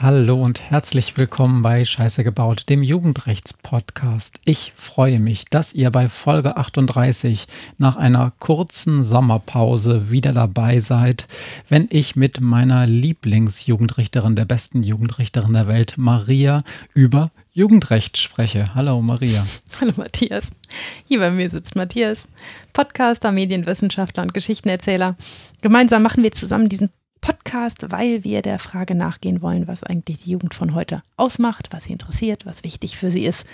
Hallo und herzlich willkommen bei Scheiße gebaut, dem Jugendrechtspodcast. Ich freue mich, dass ihr bei Folge 38 nach einer kurzen Sommerpause wieder dabei seid, wenn ich mit meiner Lieblingsjugendrichterin, der besten Jugendrichterin der Welt, Maria, über Jugendrecht spreche. Hallo Maria. Hallo Matthias. Hier bei mir sitzt Matthias, Podcaster, Medienwissenschaftler und Geschichtenerzähler. Gemeinsam machen wir zusammen diesen Podcast, weil wir der Frage nachgehen wollen, was eigentlich die Jugend von heute ausmacht, was sie interessiert, was wichtig für sie ist.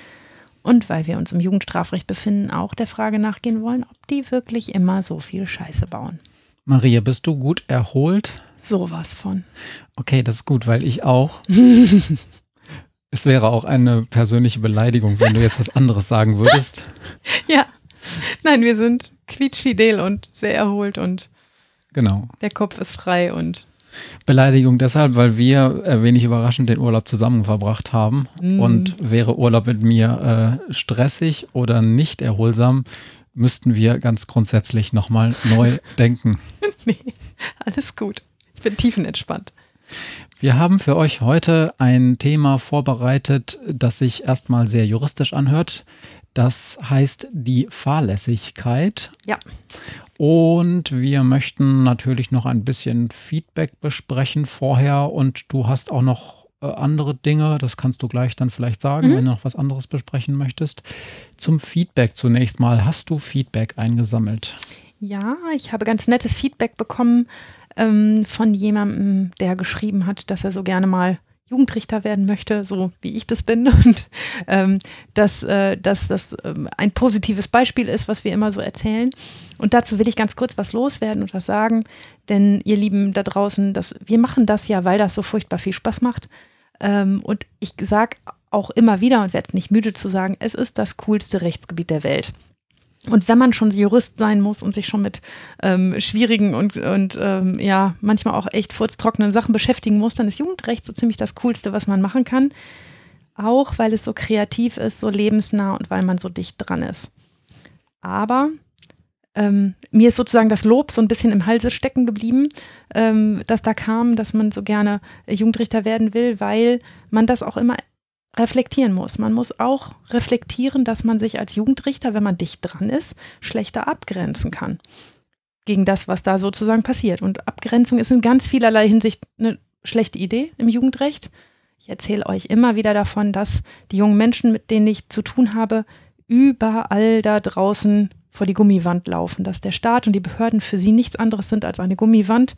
Und weil wir uns im Jugendstrafrecht befinden, auch der Frage nachgehen wollen, ob die wirklich immer so viel Scheiße bauen. Maria, bist du gut erholt? Sowas von. Okay, das ist gut, weil ich auch. Es wäre auch eine persönliche Beleidigung, wenn du jetzt was anderes sagen würdest. Ja. Nein, wir sind quietschfidel und sehr erholt und genau. der Kopf ist frei und Beleidigung deshalb, weil wir äh, wenig überraschend den Urlaub zusammen verbracht haben. Mm. Und wäre Urlaub mit mir äh, stressig oder nicht erholsam, müssten wir ganz grundsätzlich nochmal neu denken. nee, alles gut. Ich bin tiefenentspannt. Wir haben für euch heute ein Thema vorbereitet, das sich erstmal sehr juristisch anhört. Das heißt die Fahrlässigkeit. Ja. Und wir möchten natürlich noch ein bisschen Feedback besprechen vorher. Und du hast auch noch äh, andere Dinge, das kannst du gleich dann vielleicht sagen, mhm. wenn du noch was anderes besprechen möchtest. Zum Feedback zunächst mal. Hast du Feedback eingesammelt? Ja, ich habe ganz nettes Feedback bekommen ähm, von jemandem, der geschrieben hat, dass er so gerne mal Jugendrichter werden möchte, so wie ich das bin. Und ähm, dass, äh, dass das ähm, ein positives Beispiel ist, was wir immer so erzählen. Und dazu will ich ganz kurz was loswerden und was sagen. Denn ihr Lieben da draußen, das, wir machen das ja, weil das so furchtbar viel Spaß macht. Ähm, und ich sage auch immer wieder und werde es nicht müde zu sagen, es ist das coolste Rechtsgebiet der Welt. Und wenn man schon Jurist sein muss und sich schon mit ähm, schwierigen und, und ähm, ja, manchmal auch echt furztrockenen Sachen beschäftigen muss, dann ist Jugendrecht so ziemlich das Coolste, was man machen kann. Auch weil es so kreativ ist, so lebensnah und weil man so dicht dran ist. Aber ähm, mir ist sozusagen das Lob so ein bisschen im Halse stecken geblieben, ähm, dass da kam, dass man so gerne Jugendrichter werden will, weil man das auch immer reflektieren muss. Man muss auch reflektieren, dass man sich als Jugendrichter, wenn man dicht dran ist, schlechter abgrenzen kann gegen das, was da sozusagen passiert. Und Abgrenzung ist in ganz vielerlei Hinsicht eine schlechte Idee im Jugendrecht. Ich erzähle euch immer wieder davon, dass die jungen Menschen, mit denen ich zu tun habe, überall da draußen vor die Gummiwand laufen, dass der Staat und die Behörden für sie nichts anderes sind als eine Gummiwand.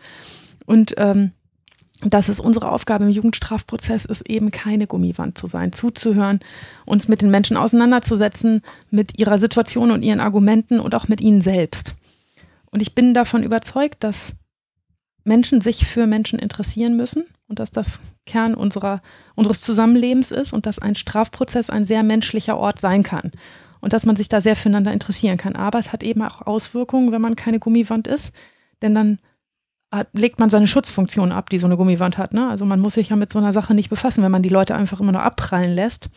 Und ähm, dass es unsere Aufgabe im Jugendstrafprozess ist, eben keine Gummiwand zu sein, zuzuhören, uns mit den Menschen auseinanderzusetzen, mit ihrer Situation und ihren Argumenten und auch mit ihnen selbst. Und ich bin davon überzeugt, dass Menschen sich für Menschen interessieren müssen und dass das Kern unserer, unseres Zusammenlebens ist und dass ein Strafprozess ein sehr menschlicher Ort sein kann und dass man sich da sehr füreinander interessieren kann. Aber es hat eben auch Auswirkungen, wenn man keine Gummiwand ist, denn dann hat, legt man seine Schutzfunktion ab, die so eine Gummiwand hat. Ne? Also man muss sich ja mit so einer Sache nicht befassen, wenn man die Leute einfach immer nur abprallen lässt.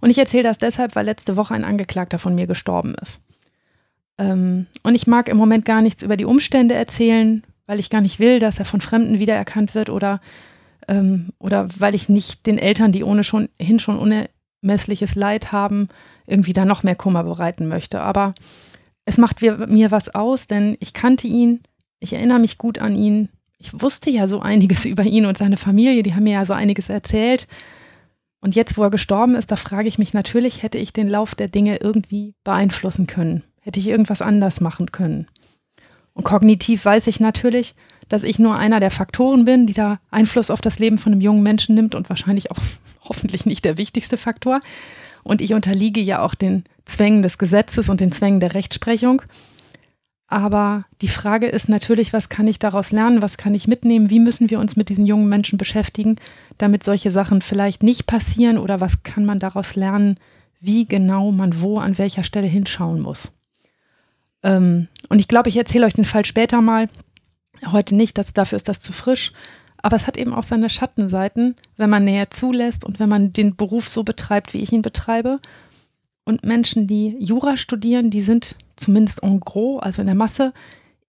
Und ich erzähle das deshalb, weil letzte Woche ein Angeklagter von mir gestorben ist. Ähm, und ich mag im Moment gar nichts über die Umstände erzählen, weil ich gar nicht will, dass er von Fremden wiedererkannt wird oder, ähm, oder weil ich nicht den Eltern, die ohne schon hin schon unermessliches Leid haben, irgendwie da noch mehr Kummer bereiten möchte. Aber es macht mir was aus, denn ich kannte ihn, ich erinnere mich gut an ihn. Ich wusste ja so einiges über ihn und seine Familie, die haben mir ja so einiges erzählt. Und jetzt, wo er gestorben ist, da frage ich mich natürlich, hätte ich den Lauf der Dinge irgendwie beeinflussen können? Hätte ich irgendwas anders machen können? Und kognitiv weiß ich natürlich, dass ich nur einer der Faktoren bin, die da Einfluss auf das Leben von einem jungen Menschen nimmt und wahrscheinlich auch hoffentlich nicht der wichtigste Faktor. Und ich unterliege ja auch den Zwängen des Gesetzes und den Zwängen der Rechtsprechung. Aber die Frage ist natürlich, was kann ich daraus lernen, was kann ich mitnehmen, wie müssen wir uns mit diesen jungen Menschen beschäftigen, damit solche Sachen vielleicht nicht passieren oder was kann man daraus lernen, wie genau man wo, an welcher Stelle hinschauen muss. Ähm, und ich glaube, ich erzähle euch den Fall später mal, heute nicht, das, dafür ist das zu frisch. Aber es hat eben auch seine Schattenseiten, wenn man näher zulässt und wenn man den Beruf so betreibt, wie ich ihn betreibe. Und Menschen, die Jura studieren, die sind zumindest en gros, also in der Masse,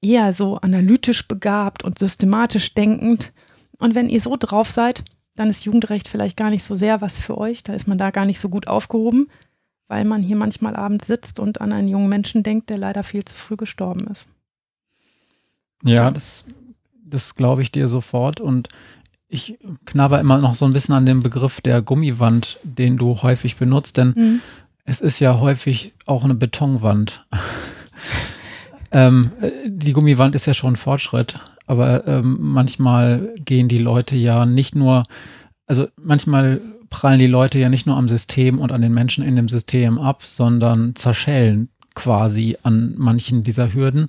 eher so analytisch begabt und systematisch denkend. Und wenn ihr so drauf seid, dann ist Jugendrecht vielleicht gar nicht so sehr was für euch. Da ist man da gar nicht so gut aufgehoben, weil man hier manchmal abends sitzt und an einen jungen Menschen denkt, der leider viel zu früh gestorben ist. Ja, das, das glaube ich dir sofort. Und ich knabber immer noch so ein bisschen an dem Begriff der Gummiwand, den du häufig benutzt, denn mhm. Es ist ja häufig auch eine Betonwand. ähm, die Gummiwand ist ja schon ein Fortschritt, aber ähm, manchmal gehen die Leute ja nicht nur, also manchmal prallen die Leute ja nicht nur am System und an den Menschen in dem System ab, sondern zerschellen quasi an manchen dieser Hürden.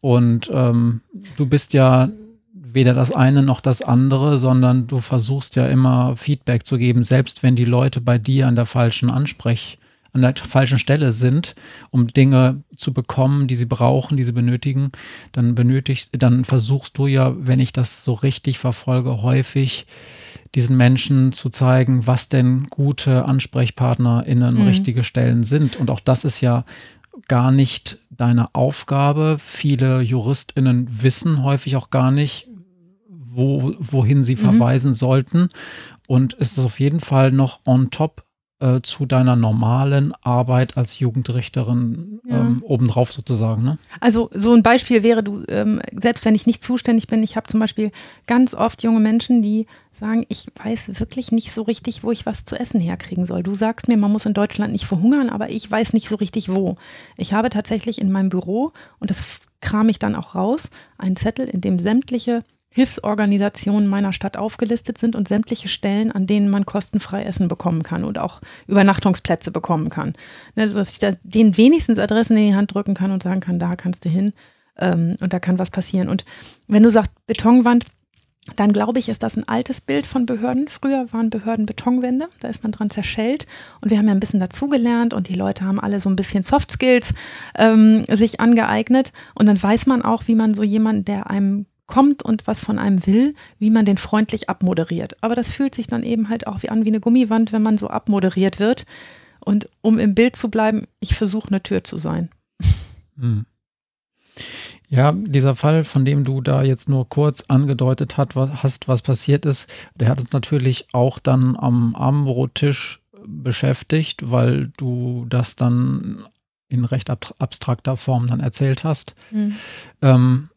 Und ähm, du bist ja weder das eine noch das andere, sondern du versuchst ja immer Feedback zu geben, selbst wenn die Leute bei dir an der falschen Ansprech, an der falschen Stelle sind, um Dinge zu bekommen, die sie brauchen, die sie benötigen, dann benötigst, dann versuchst du ja, wenn ich das so richtig verfolge, häufig diesen Menschen zu zeigen, was denn gute AnsprechpartnerInnen mhm. richtige Stellen sind. Und auch das ist ja gar nicht deine Aufgabe. Viele JuristInnen wissen häufig auch gar nicht, wo, wohin sie mhm. verweisen sollten. Und es ist auf jeden Fall noch on top äh, zu deiner normalen Arbeit als Jugendrichterin ja. ähm, obendrauf sozusagen. Ne? Also so ein Beispiel wäre, du, ähm, selbst wenn ich nicht zuständig bin, ich habe zum Beispiel ganz oft junge Menschen, die sagen, ich weiß wirklich nicht so richtig, wo ich was zu essen herkriegen soll. Du sagst mir, man muss in Deutschland nicht verhungern, aber ich weiß nicht so richtig wo. Ich habe tatsächlich in meinem Büro, und das kram ich dann auch raus, einen Zettel, in dem sämtliche Hilfsorganisationen meiner Stadt aufgelistet sind und sämtliche Stellen, an denen man kostenfrei Essen bekommen kann und auch Übernachtungsplätze bekommen kann. Ne, dass ich da den wenigstens Adressen in die Hand drücken kann und sagen kann, da kannst du hin ähm, und da kann was passieren. Und wenn du sagst Betonwand, dann glaube ich, ist das ein altes Bild von Behörden. Früher waren Behörden Betonwände, da ist man dran zerschellt. Und wir haben ja ein bisschen dazugelernt und die Leute haben alle so ein bisschen Soft Skills ähm, sich angeeignet. Und dann weiß man auch, wie man so jemanden, der einem kommt und was von einem will, wie man den freundlich abmoderiert. Aber das fühlt sich dann eben halt auch wie an wie eine Gummiwand, wenn man so abmoderiert wird. Und um im Bild zu bleiben, ich versuche eine Tür zu sein. Hm. Ja, dieser Fall, von dem du da jetzt nur kurz angedeutet hast, was passiert ist, der hat uns natürlich auch dann am Armbrottisch beschäftigt, weil du das dann in recht abstrakter Form dann erzählt hast. Mhm. Ähm,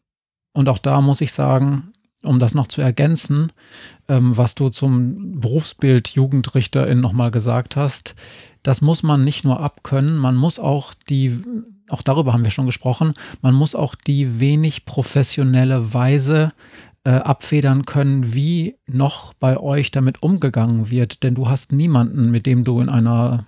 und auch da muss ich sagen, um das noch zu ergänzen, ähm, was du zum Berufsbild Jugendrichterin nochmal gesagt hast, das muss man nicht nur abkönnen, man muss auch die, auch darüber haben wir schon gesprochen, man muss auch die wenig professionelle Weise äh, abfedern können, wie noch bei euch damit umgegangen wird. Denn du hast niemanden, mit dem du in einer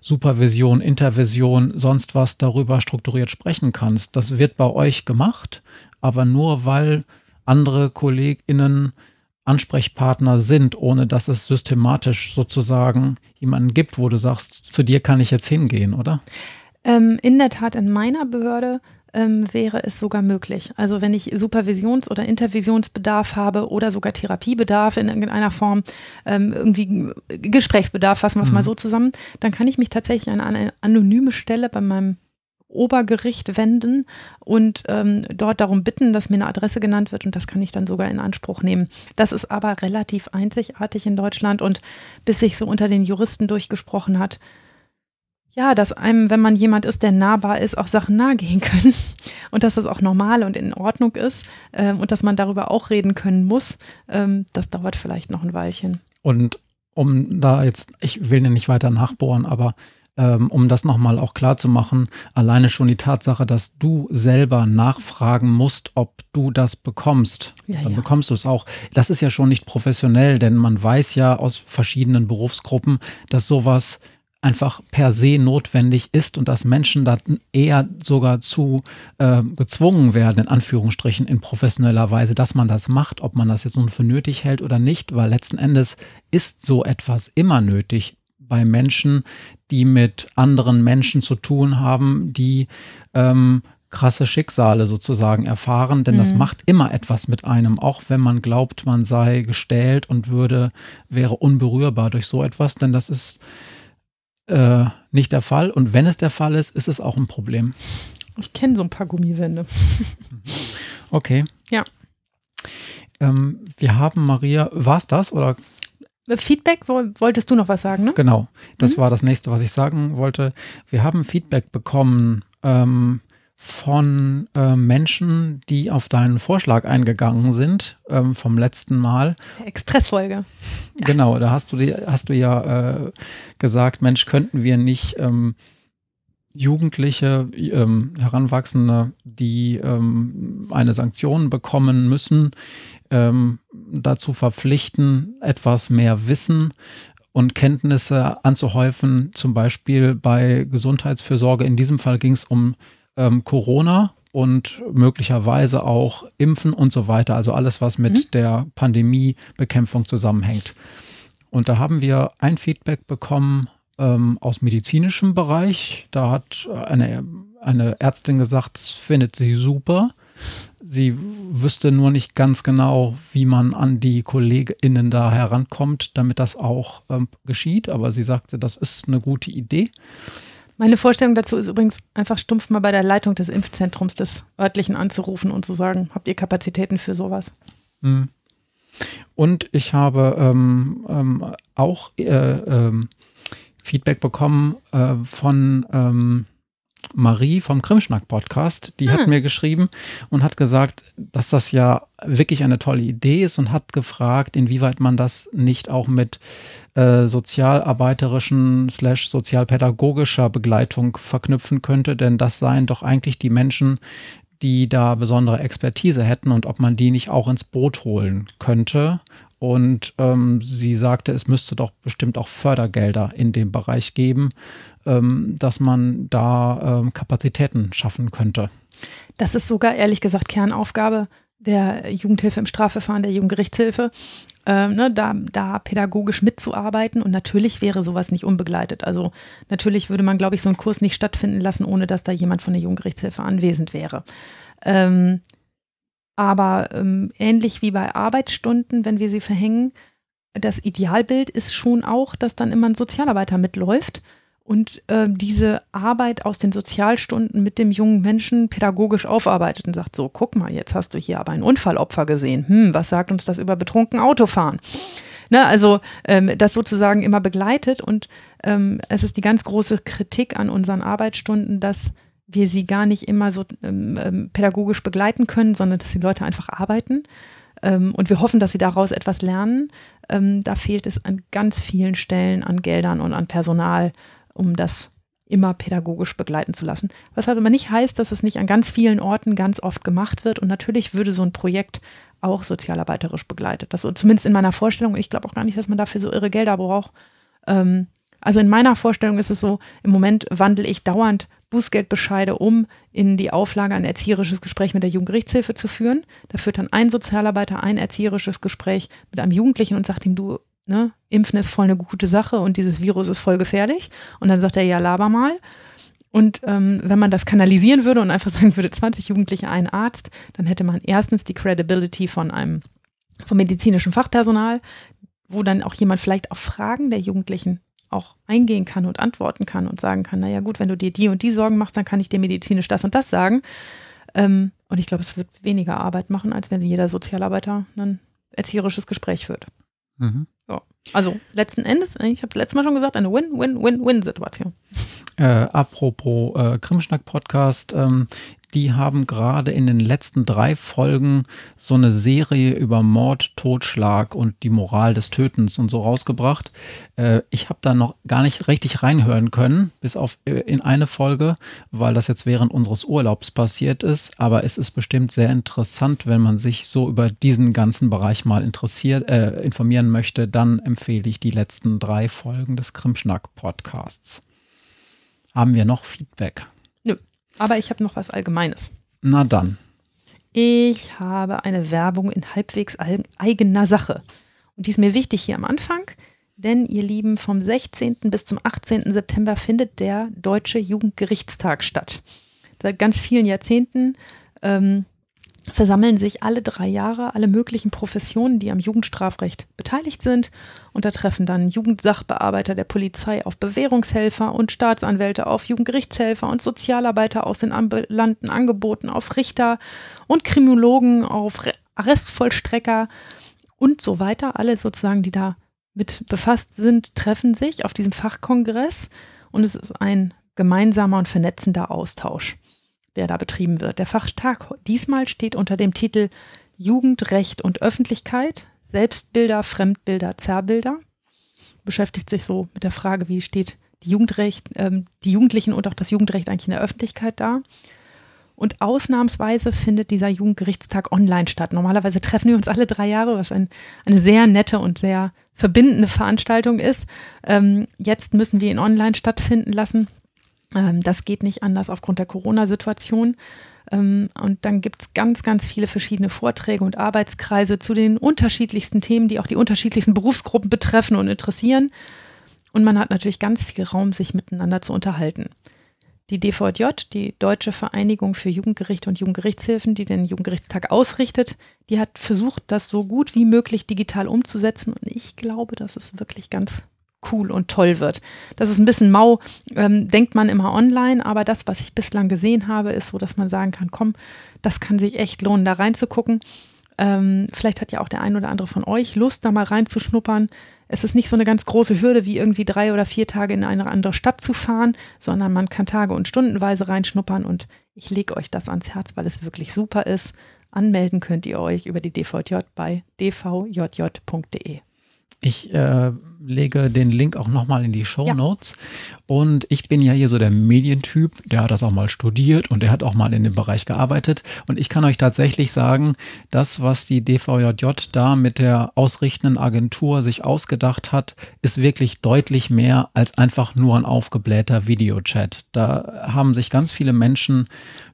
Supervision, Intervision, sonst was darüber strukturiert sprechen kannst. Das wird bei euch gemacht aber nur weil andere KollegInnen Ansprechpartner sind, ohne dass es systematisch sozusagen jemanden gibt, wo du sagst, zu dir kann ich jetzt hingehen, oder? Ähm, in der Tat, in meiner Behörde ähm, wäre es sogar möglich. Also wenn ich Supervisions- oder Intervisionsbedarf habe oder sogar Therapiebedarf in irgendeiner Form, ähm, irgendwie Gesprächsbedarf, fassen wir es mhm. mal so zusammen, dann kann ich mich tatsächlich an eine anonyme Stelle bei meinem Obergericht wenden und ähm, dort darum bitten, dass mir eine Adresse genannt wird und das kann ich dann sogar in Anspruch nehmen. Das ist aber relativ einzigartig in Deutschland und bis sich so unter den Juristen durchgesprochen hat, ja, dass einem, wenn man jemand ist, der nahbar ist, auch Sachen nahegehen können und dass das auch normal und in Ordnung ist ähm, und dass man darüber auch reden können muss, ähm, das dauert vielleicht noch ein Weilchen. Und um da jetzt, ich will nicht weiter nachbohren, aber ähm, um das nochmal auch klar zu machen, alleine schon die Tatsache, dass du selber nachfragen musst, ob du das bekommst, ja, dann ja. bekommst du es auch. Das ist ja schon nicht professionell, denn man weiß ja aus verschiedenen Berufsgruppen, dass sowas einfach per se notwendig ist und dass Menschen da eher sogar zu äh, gezwungen werden, in Anführungsstrichen, in professioneller Weise, dass man das macht, ob man das jetzt nun für nötig hält oder nicht, weil letzten Endes ist so etwas immer nötig bei Menschen, die mit anderen Menschen zu tun haben, die ähm, krasse Schicksale sozusagen erfahren, denn mhm. das macht immer etwas mit einem, auch wenn man glaubt, man sei gestählt und würde, wäre unberührbar durch so etwas, denn das ist äh, nicht der Fall. Und wenn es der Fall ist, ist es auch ein Problem. Ich kenne so ein paar Gummiwände. Okay. Ja. Ähm, wir haben Maria, war es das oder Feedback, wolltest du noch was sagen, ne? Genau, das Mhm. war das nächste, was ich sagen wollte. Wir haben Feedback bekommen ähm, von äh, Menschen, die auf deinen Vorschlag eingegangen sind ähm, vom letzten Mal. Expressfolge. Genau, da hast du, die, hast du ja äh, gesagt, Mensch, könnten wir nicht ähm, Jugendliche, ähm, Heranwachsende, die ähm, eine Sanktion bekommen müssen, ähm, dazu verpflichten, etwas mehr Wissen und Kenntnisse anzuhäufen, zum Beispiel bei Gesundheitsfürsorge. In diesem Fall ging es um ähm, Corona und möglicherweise auch Impfen und so weiter. Also alles, was mit Mhm. der Pandemiebekämpfung zusammenhängt. Und da haben wir ein Feedback bekommen ähm, aus medizinischem Bereich. Da hat eine, eine Ärztin gesagt, das findet sie super. Sie wüsste nur nicht ganz genau, wie man an die KollegInnen da herankommt, damit das auch ähm, geschieht. Aber sie sagte, das ist eine gute Idee. Meine Vorstellung dazu ist übrigens einfach stumpf mal bei der Leitung des Impfzentrums des örtlichen anzurufen und zu sagen, habt ihr Kapazitäten für sowas? Hm. Und ich habe ähm, ähm, auch äh, ähm, Feedback bekommen äh, von ähm, Marie vom Krimschnack-Podcast. Die Ah. hat mir geschrieben und hat gesagt, dass das ja wirklich eine tolle Idee ist und hat gefragt, inwieweit man das nicht auch mit äh, sozialarbeiterischen slash sozialpädagogischer Begleitung verknüpfen könnte, denn das seien doch eigentlich die Menschen, die da besondere Expertise hätten und ob man die nicht auch ins Boot holen könnte. Und ähm, sie sagte, es müsste doch bestimmt auch Fördergelder in dem Bereich geben, ähm, dass man da ähm, Kapazitäten schaffen könnte. Das ist sogar ehrlich gesagt Kernaufgabe der Jugendhilfe im Strafverfahren, der Jugendgerichtshilfe, ähm, ne, da, da pädagogisch mitzuarbeiten. Und natürlich wäre sowas nicht unbegleitet. Also natürlich würde man, glaube ich, so einen Kurs nicht stattfinden lassen, ohne dass da jemand von der Jugendgerichtshilfe anwesend wäre. Ähm, aber ähm, ähnlich wie bei Arbeitsstunden, wenn wir sie verhängen, das Idealbild ist schon auch, dass dann immer ein Sozialarbeiter mitläuft und äh, diese Arbeit aus den Sozialstunden mit dem jungen Menschen pädagogisch aufarbeitet und sagt, so, guck mal, jetzt hast du hier aber ein Unfallopfer gesehen. Hm, was sagt uns das über betrunken Autofahren? Ne, also ähm, das sozusagen immer begleitet und ähm, es ist die ganz große Kritik an unseren Arbeitsstunden, dass wir sie gar nicht immer so ähm, ähm, pädagogisch begleiten können, sondern dass die Leute einfach arbeiten. Ähm, und wir hoffen, dass sie daraus etwas lernen. Ähm, da fehlt es an ganz vielen Stellen an Geldern und an Personal, um das immer pädagogisch begleiten zu lassen. Was halt aber nicht heißt, dass es nicht an ganz vielen Orten ganz oft gemacht wird. Und natürlich würde so ein Projekt auch sozialarbeiterisch begleitet. Das zumindest in meiner Vorstellung. Ich glaube auch gar nicht, dass man dafür so irre Gelder braucht. Ähm, also in meiner Vorstellung ist es so, im Moment wandle ich dauernd Bußgeldbescheide um in die Auflage, ein erzieherisches Gespräch mit der Jugendgerichtshilfe zu führen. Da führt dann ein Sozialarbeiter ein erzieherisches Gespräch mit einem Jugendlichen und sagt ihm, du, ne, Impfen ist voll eine gute Sache und dieses Virus ist voll gefährlich. Und dann sagt er, ja, laber mal. Und ähm, wenn man das kanalisieren würde und einfach sagen würde, 20 Jugendliche, ein Arzt, dann hätte man erstens die Credibility von einem vom medizinischen Fachpersonal, wo dann auch jemand vielleicht auf Fragen der Jugendlichen auch eingehen kann und antworten kann und sagen kann, naja gut, wenn du dir die und die Sorgen machst, dann kann ich dir medizinisch das und das sagen. Ähm, und ich glaube, es wird weniger Arbeit machen, als wenn jeder Sozialarbeiter ein erzieherisches Gespräch führt. Mhm. Also letzten Endes, ich habe es letztes Mal schon gesagt, eine Win-Win-Win-Win-Situation. Äh, apropos äh, Krimschnack-Podcast, ähm, die haben gerade in den letzten drei Folgen so eine Serie über Mord, Totschlag und die Moral des Tötens und so rausgebracht. Äh, ich habe da noch gar nicht richtig reinhören können, bis auf äh, in eine Folge, weil das jetzt während unseres Urlaubs passiert ist. Aber es ist bestimmt sehr interessant, wenn man sich so über diesen ganzen Bereich mal interessiert, äh, informieren möchte, dann empfehle ich die letzten drei Folgen des Krimschnack-Podcasts. Haben wir noch Feedback? Aber ich habe noch was Allgemeines. Na dann. Ich habe eine Werbung in halbwegs eigener Sache. Und die ist mir wichtig hier am Anfang, denn ihr Lieben, vom 16. bis zum 18. September findet der Deutsche Jugendgerichtstag statt. Seit ganz vielen Jahrzehnten ähm, versammeln sich alle drei Jahre alle möglichen Professionen, die am Jugendstrafrecht beteiligt sind. Und da treffen dann Jugendsachbearbeiter der Polizei auf Bewährungshelfer und Staatsanwälte auf Jugendgerichtshelfer und Sozialarbeiter aus den ambulanten Angeboten auf Richter und Kriminologen auf Arrestvollstrecker und so weiter. Alle sozusagen, die da mit befasst sind, treffen sich auf diesem Fachkongress und es ist ein gemeinsamer und vernetzender Austausch der da betrieben wird. Der Fachtag diesmal steht unter dem Titel Jugendrecht und Öffentlichkeit, Selbstbilder, Fremdbilder, Zerrbilder. Beschäftigt sich so mit der Frage, wie steht die, Jugendrecht, ähm, die Jugendlichen und auch das Jugendrecht eigentlich in der Öffentlichkeit da. Und ausnahmsweise findet dieser Jugendgerichtstag online statt. Normalerweise treffen wir uns alle drei Jahre, was ein, eine sehr nette und sehr verbindende Veranstaltung ist. Ähm, jetzt müssen wir ihn online stattfinden lassen. Ähm, das geht nicht anders aufgrund der Corona-Situation. Ähm, und dann gibt es ganz, ganz viele verschiedene Vorträge und Arbeitskreise zu den unterschiedlichsten Themen, die auch die unterschiedlichsten Berufsgruppen betreffen und interessieren. Und man hat natürlich ganz viel Raum, sich miteinander zu unterhalten. Die DVJ, die Deutsche Vereinigung für Jugendgerichte und Jugendgerichtshilfen, die den Jugendgerichtstag ausrichtet, die hat versucht, das so gut wie möglich digital umzusetzen. Und ich glaube, das ist wirklich ganz cool und toll wird. Das ist ein bisschen mau, ähm, denkt man immer online, aber das, was ich bislang gesehen habe, ist so, dass man sagen kann, komm, das kann sich echt lohnen, da reinzugucken. Ähm, vielleicht hat ja auch der ein oder andere von euch Lust, da mal reinzuschnuppern. Es ist nicht so eine ganz große Hürde, wie irgendwie drei oder vier Tage in eine andere Stadt zu fahren, sondern man kann Tage und Stundenweise reinschnuppern und ich lege euch das ans Herz, weil es wirklich super ist. Anmelden könnt ihr euch über die DVJ bei dvjj.de. Ich äh, lege den Link auch nochmal in die Show Notes. Ja. Und ich bin ja hier so der Medientyp, der hat das auch mal studiert und der hat auch mal in dem Bereich gearbeitet. Und ich kann euch tatsächlich sagen, das, was die DVJJ da mit der ausrichtenden Agentur sich ausgedacht hat, ist wirklich deutlich mehr als einfach nur ein aufgeblähter Videochat. Da haben sich ganz viele Menschen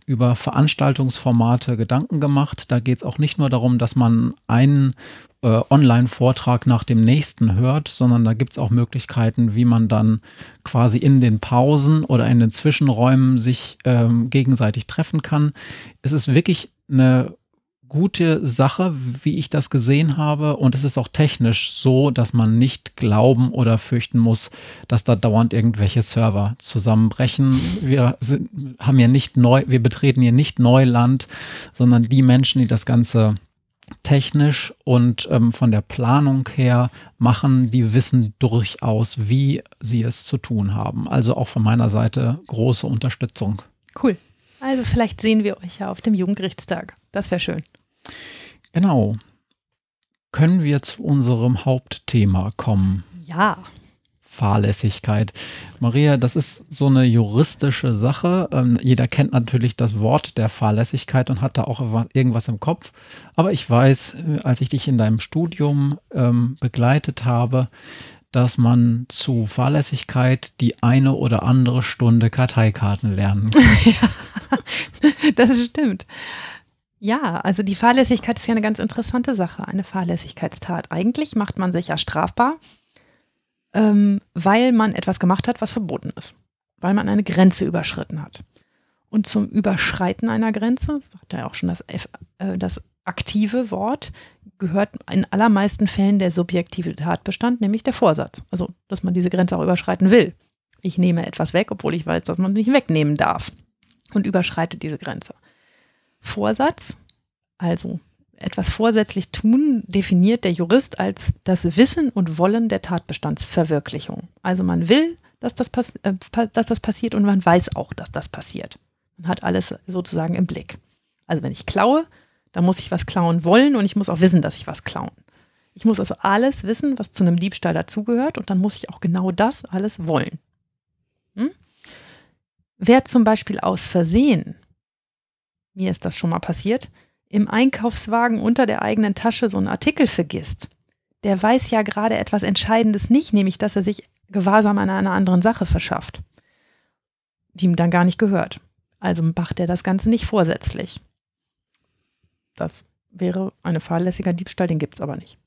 über Veranstaltungsformate Gedanken gemacht. Da geht es auch nicht nur darum, dass man einen äh, Online-Vortrag nach dem nächsten hört, sondern da gibt es auch Möglichkeiten, wie man dann quasi in den Pausen oder in den Zwischenräumen sich ähm, gegenseitig treffen kann. Es ist wirklich eine gute Sache, wie ich das gesehen habe. Und es ist auch technisch so, dass man nicht glauben oder fürchten muss, dass da dauernd irgendwelche Server zusammenbrechen. Wir sind, haben ja nicht neu, wir betreten hier nicht Neuland, sondern die Menschen, die das Ganze technisch und ähm, von der Planung her machen, die wissen durchaus, wie sie es zu tun haben. Also auch von meiner Seite große Unterstützung. Cool. Also vielleicht sehen wir euch ja auf dem Jugendgerichtstag. Das wäre schön. Genau. Können wir zu unserem Hauptthema kommen? Ja. Fahrlässigkeit. Maria, das ist so eine juristische Sache. Ähm, jeder kennt natürlich das Wort der Fahrlässigkeit und hat da auch irgendwas im Kopf. Aber ich weiß, äh, als ich dich in deinem Studium ähm, begleitet habe, dass man zu Fahrlässigkeit die eine oder andere Stunde Karteikarten lernen kann. ja, das stimmt. Ja, also die Fahrlässigkeit ist ja eine ganz interessante Sache, eine Fahrlässigkeitstat. Eigentlich macht man sich ja strafbar, ähm, weil man etwas gemacht hat, was verboten ist, weil man eine Grenze überschritten hat. Und zum Überschreiten einer Grenze, sagt ja auch schon das, F, äh, das aktive Wort, gehört in allermeisten Fällen der subjektive Tatbestand, nämlich der Vorsatz. Also, dass man diese Grenze auch überschreiten will. Ich nehme etwas weg, obwohl ich weiß, dass man es nicht wegnehmen darf und überschreite diese Grenze. Vorsatz, also etwas vorsätzlich tun, definiert der Jurist als das Wissen und Wollen der Tatbestandsverwirklichung. Also man will, dass das, äh, dass das passiert und man weiß auch, dass das passiert. Man hat alles sozusagen im Blick. Also wenn ich klaue, dann muss ich was klauen wollen und ich muss auch wissen, dass ich was klauen. Ich muss also alles wissen, was zu einem Diebstahl dazugehört und dann muss ich auch genau das alles wollen. Hm? Wer zum Beispiel aus Versehen, mir ist das schon mal passiert, im Einkaufswagen unter der eigenen Tasche so einen Artikel vergisst, der weiß ja gerade etwas Entscheidendes nicht, nämlich dass er sich Gewahrsam an einer anderen Sache verschafft, die ihm dann gar nicht gehört. Also macht er das Ganze nicht vorsätzlich. Das wäre ein fahrlässiger Diebstahl, den gibt es aber nicht.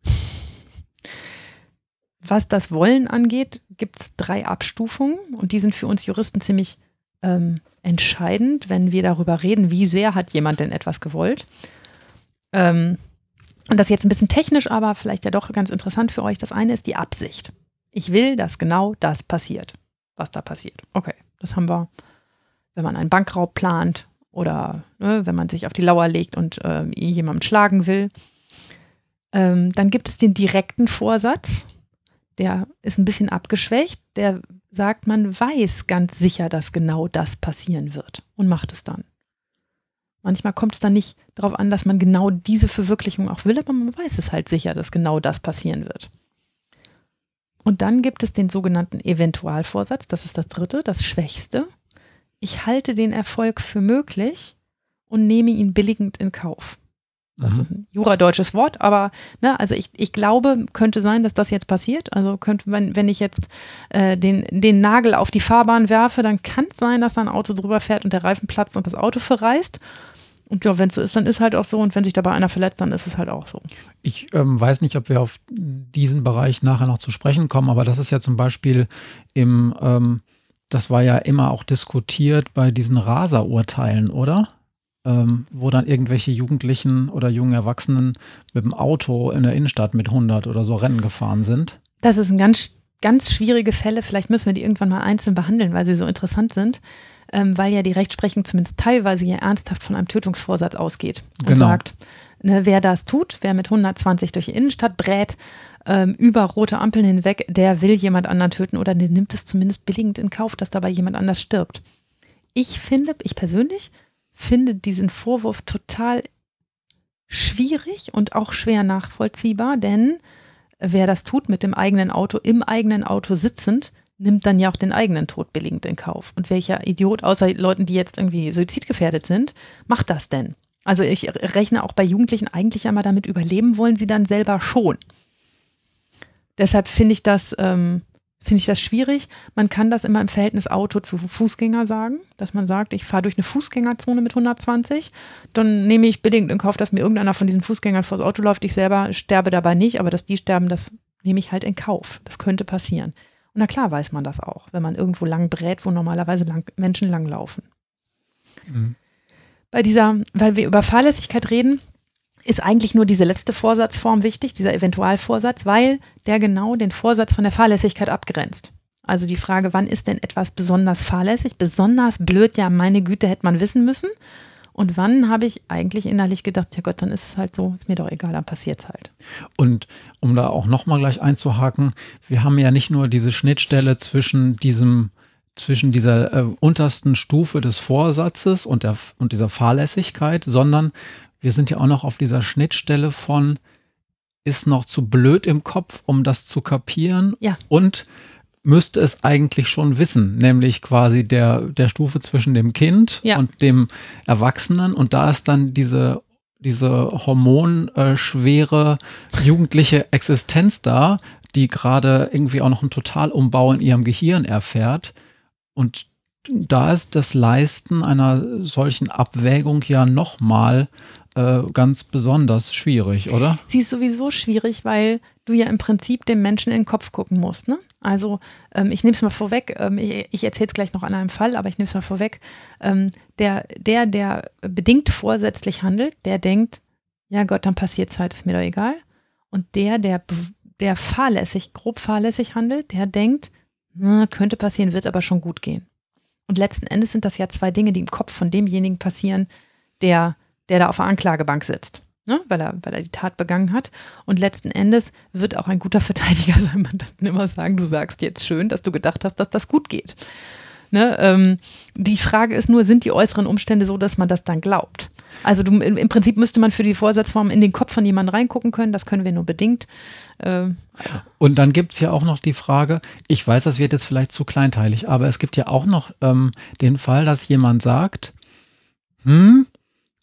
Was das Wollen angeht, gibt es drei Abstufungen und die sind für uns Juristen ziemlich ähm, entscheidend, wenn wir darüber reden, wie sehr hat jemand denn etwas gewollt. Ähm, und das jetzt ein bisschen technisch, aber vielleicht ja doch ganz interessant für euch. Das eine ist die Absicht. Ich will, dass genau das passiert, was da passiert. Okay, das haben wir, wenn man einen Bankraub plant oder ne, wenn man sich auf die Lauer legt und äh, jemanden schlagen will. Ähm, dann gibt es den direkten Vorsatz, der ist ein bisschen abgeschwächt, der sagt, man weiß ganz sicher, dass genau das passieren wird und macht es dann. Manchmal kommt es dann nicht darauf an, dass man genau diese Verwirklichung auch will, aber man weiß es halt sicher, dass genau das passieren wird. Und dann gibt es den sogenannten Eventualvorsatz, das ist das dritte, das schwächste. Ich halte den Erfolg für möglich und nehme ihn billigend in Kauf. Das mhm. ist ein juradeutsches Wort, aber ne, also ich, ich glaube, könnte sein, dass das jetzt passiert. Also könnte, wenn, wenn ich jetzt äh, den, den Nagel auf die Fahrbahn werfe, dann kann es sein, dass da ein Auto drüber fährt und der Reifen platzt und das Auto verreißt. Und ja, wenn es so ist, dann ist halt auch so. Und wenn sich dabei einer verletzt, dann ist es halt auch so. Ich ähm, weiß nicht, ob wir auf diesen Bereich nachher noch zu sprechen kommen, aber das ist ja zum Beispiel im, ähm, das war ja immer auch diskutiert bei diesen Raserurteilen, oder? Ähm, wo dann irgendwelche Jugendlichen oder jungen Erwachsenen mit dem Auto in der Innenstadt mit 100 oder so Rennen gefahren sind. Das ist ein ganz, ganz schwierige Fälle. Vielleicht müssen wir die irgendwann mal einzeln behandeln, weil sie so interessant sind. Ähm, weil ja die Rechtsprechung zumindest teilweise ja ernsthaft von einem Tötungsvorsatz ausgeht und genau. sagt, ne, wer das tut, wer mit 120 durch die Innenstadt brät, ähm, über rote Ampeln hinweg, der will jemand anderen töten oder der nimmt es zumindest billigend in Kauf, dass dabei jemand anders stirbt. Ich finde, ich persönlich finde diesen Vorwurf total schwierig und auch schwer nachvollziehbar, denn wer das tut mit dem eigenen Auto, im eigenen Auto sitzend, nimmt dann ja auch den eigenen Tod billigend in Kauf. Und welcher Idiot, außer Leuten, die jetzt irgendwie suizidgefährdet sind, macht das denn? Also ich rechne auch bei Jugendlichen eigentlich einmal damit, überleben wollen sie dann selber schon. Deshalb finde ich das ähm, finde ich das schwierig. Man kann das immer im Verhältnis Auto zu Fußgänger sagen, dass man sagt, ich fahre durch eine Fußgängerzone mit 120, dann nehme ich bedingt in Kauf, dass mir irgendeiner von diesen Fußgängern vors Auto läuft. Ich selber sterbe dabei nicht, aber dass die sterben, das nehme ich halt in Kauf. Das könnte passieren. Und na klar weiß man das auch, wenn man irgendwo lang brät, wo normalerweise lang, Menschen langlaufen. Mhm. Bei dieser, weil wir über Fahrlässigkeit reden, ist eigentlich nur diese letzte Vorsatzform wichtig, dieser Eventualvorsatz, weil der genau den Vorsatz von der Fahrlässigkeit abgrenzt. Also die Frage, wann ist denn etwas besonders fahrlässig? Besonders blöd, ja, meine Güte, hätte man wissen müssen. Und wann habe ich eigentlich innerlich gedacht, ja Gott, dann ist es halt so, ist mir doch egal, dann passiert es halt. Und um da auch nochmal gleich einzuhaken, wir haben ja nicht nur diese Schnittstelle zwischen diesem zwischen dieser äh, untersten Stufe des Vorsatzes und, der, und dieser Fahrlässigkeit, sondern wir sind ja auch noch auf dieser Schnittstelle von, ist noch zu blöd im Kopf, um das zu kapieren. Ja. Und müsste es eigentlich schon wissen, nämlich quasi der, der Stufe zwischen dem Kind ja. und dem Erwachsenen. Und da ist dann diese, diese hormonschwere jugendliche Existenz da, die gerade irgendwie auch noch einen Totalumbau in ihrem Gehirn erfährt. Und da ist das Leisten einer solchen Abwägung ja nochmal äh, ganz besonders schwierig, oder? Sie ist sowieso schwierig, weil du ja im Prinzip dem Menschen in den Kopf gucken musst. Ne? Also ähm, ich nehme es mal vorweg, ähm, ich, ich erzähle es gleich noch an einem Fall, aber ich nehme es mal vorweg. Ähm, der, der, der bedingt vorsätzlich handelt, der denkt, ja Gott, dann passiert es halt, ist mir doch egal. Und der, der, der fahrlässig, grob fahrlässig handelt, der denkt, na, könnte passieren, wird aber schon gut gehen. Und letzten Endes sind das ja zwei Dinge, die im Kopf von demjenigen passieren, der der da auf der Anklagebank sitzt, ne? weil, er, weil er die Tat begangen hat. Und letzten Endes wird auch ein guter Verteidiger seinem Mandanten immer sagen, du sagst jetzt schön, dass du gedacht hast, dass das gut geht. Ne? Ähm, die Frage ist nur, sind die äußeren Umstände so, dass man das dann glaubt? Also du, im, im, Prinzip müsste man für die Vorsatzform in den Kopf von jemandem reingucken können, das können wir nur bedingt. Ähm, und dann gibt es ja auch noch die Frage, ich weiß, das wird jetzt vielleicht zu kleinteilig, aber es gibt ja auch noch ähm, den Fall, dass jemand sagt, hm,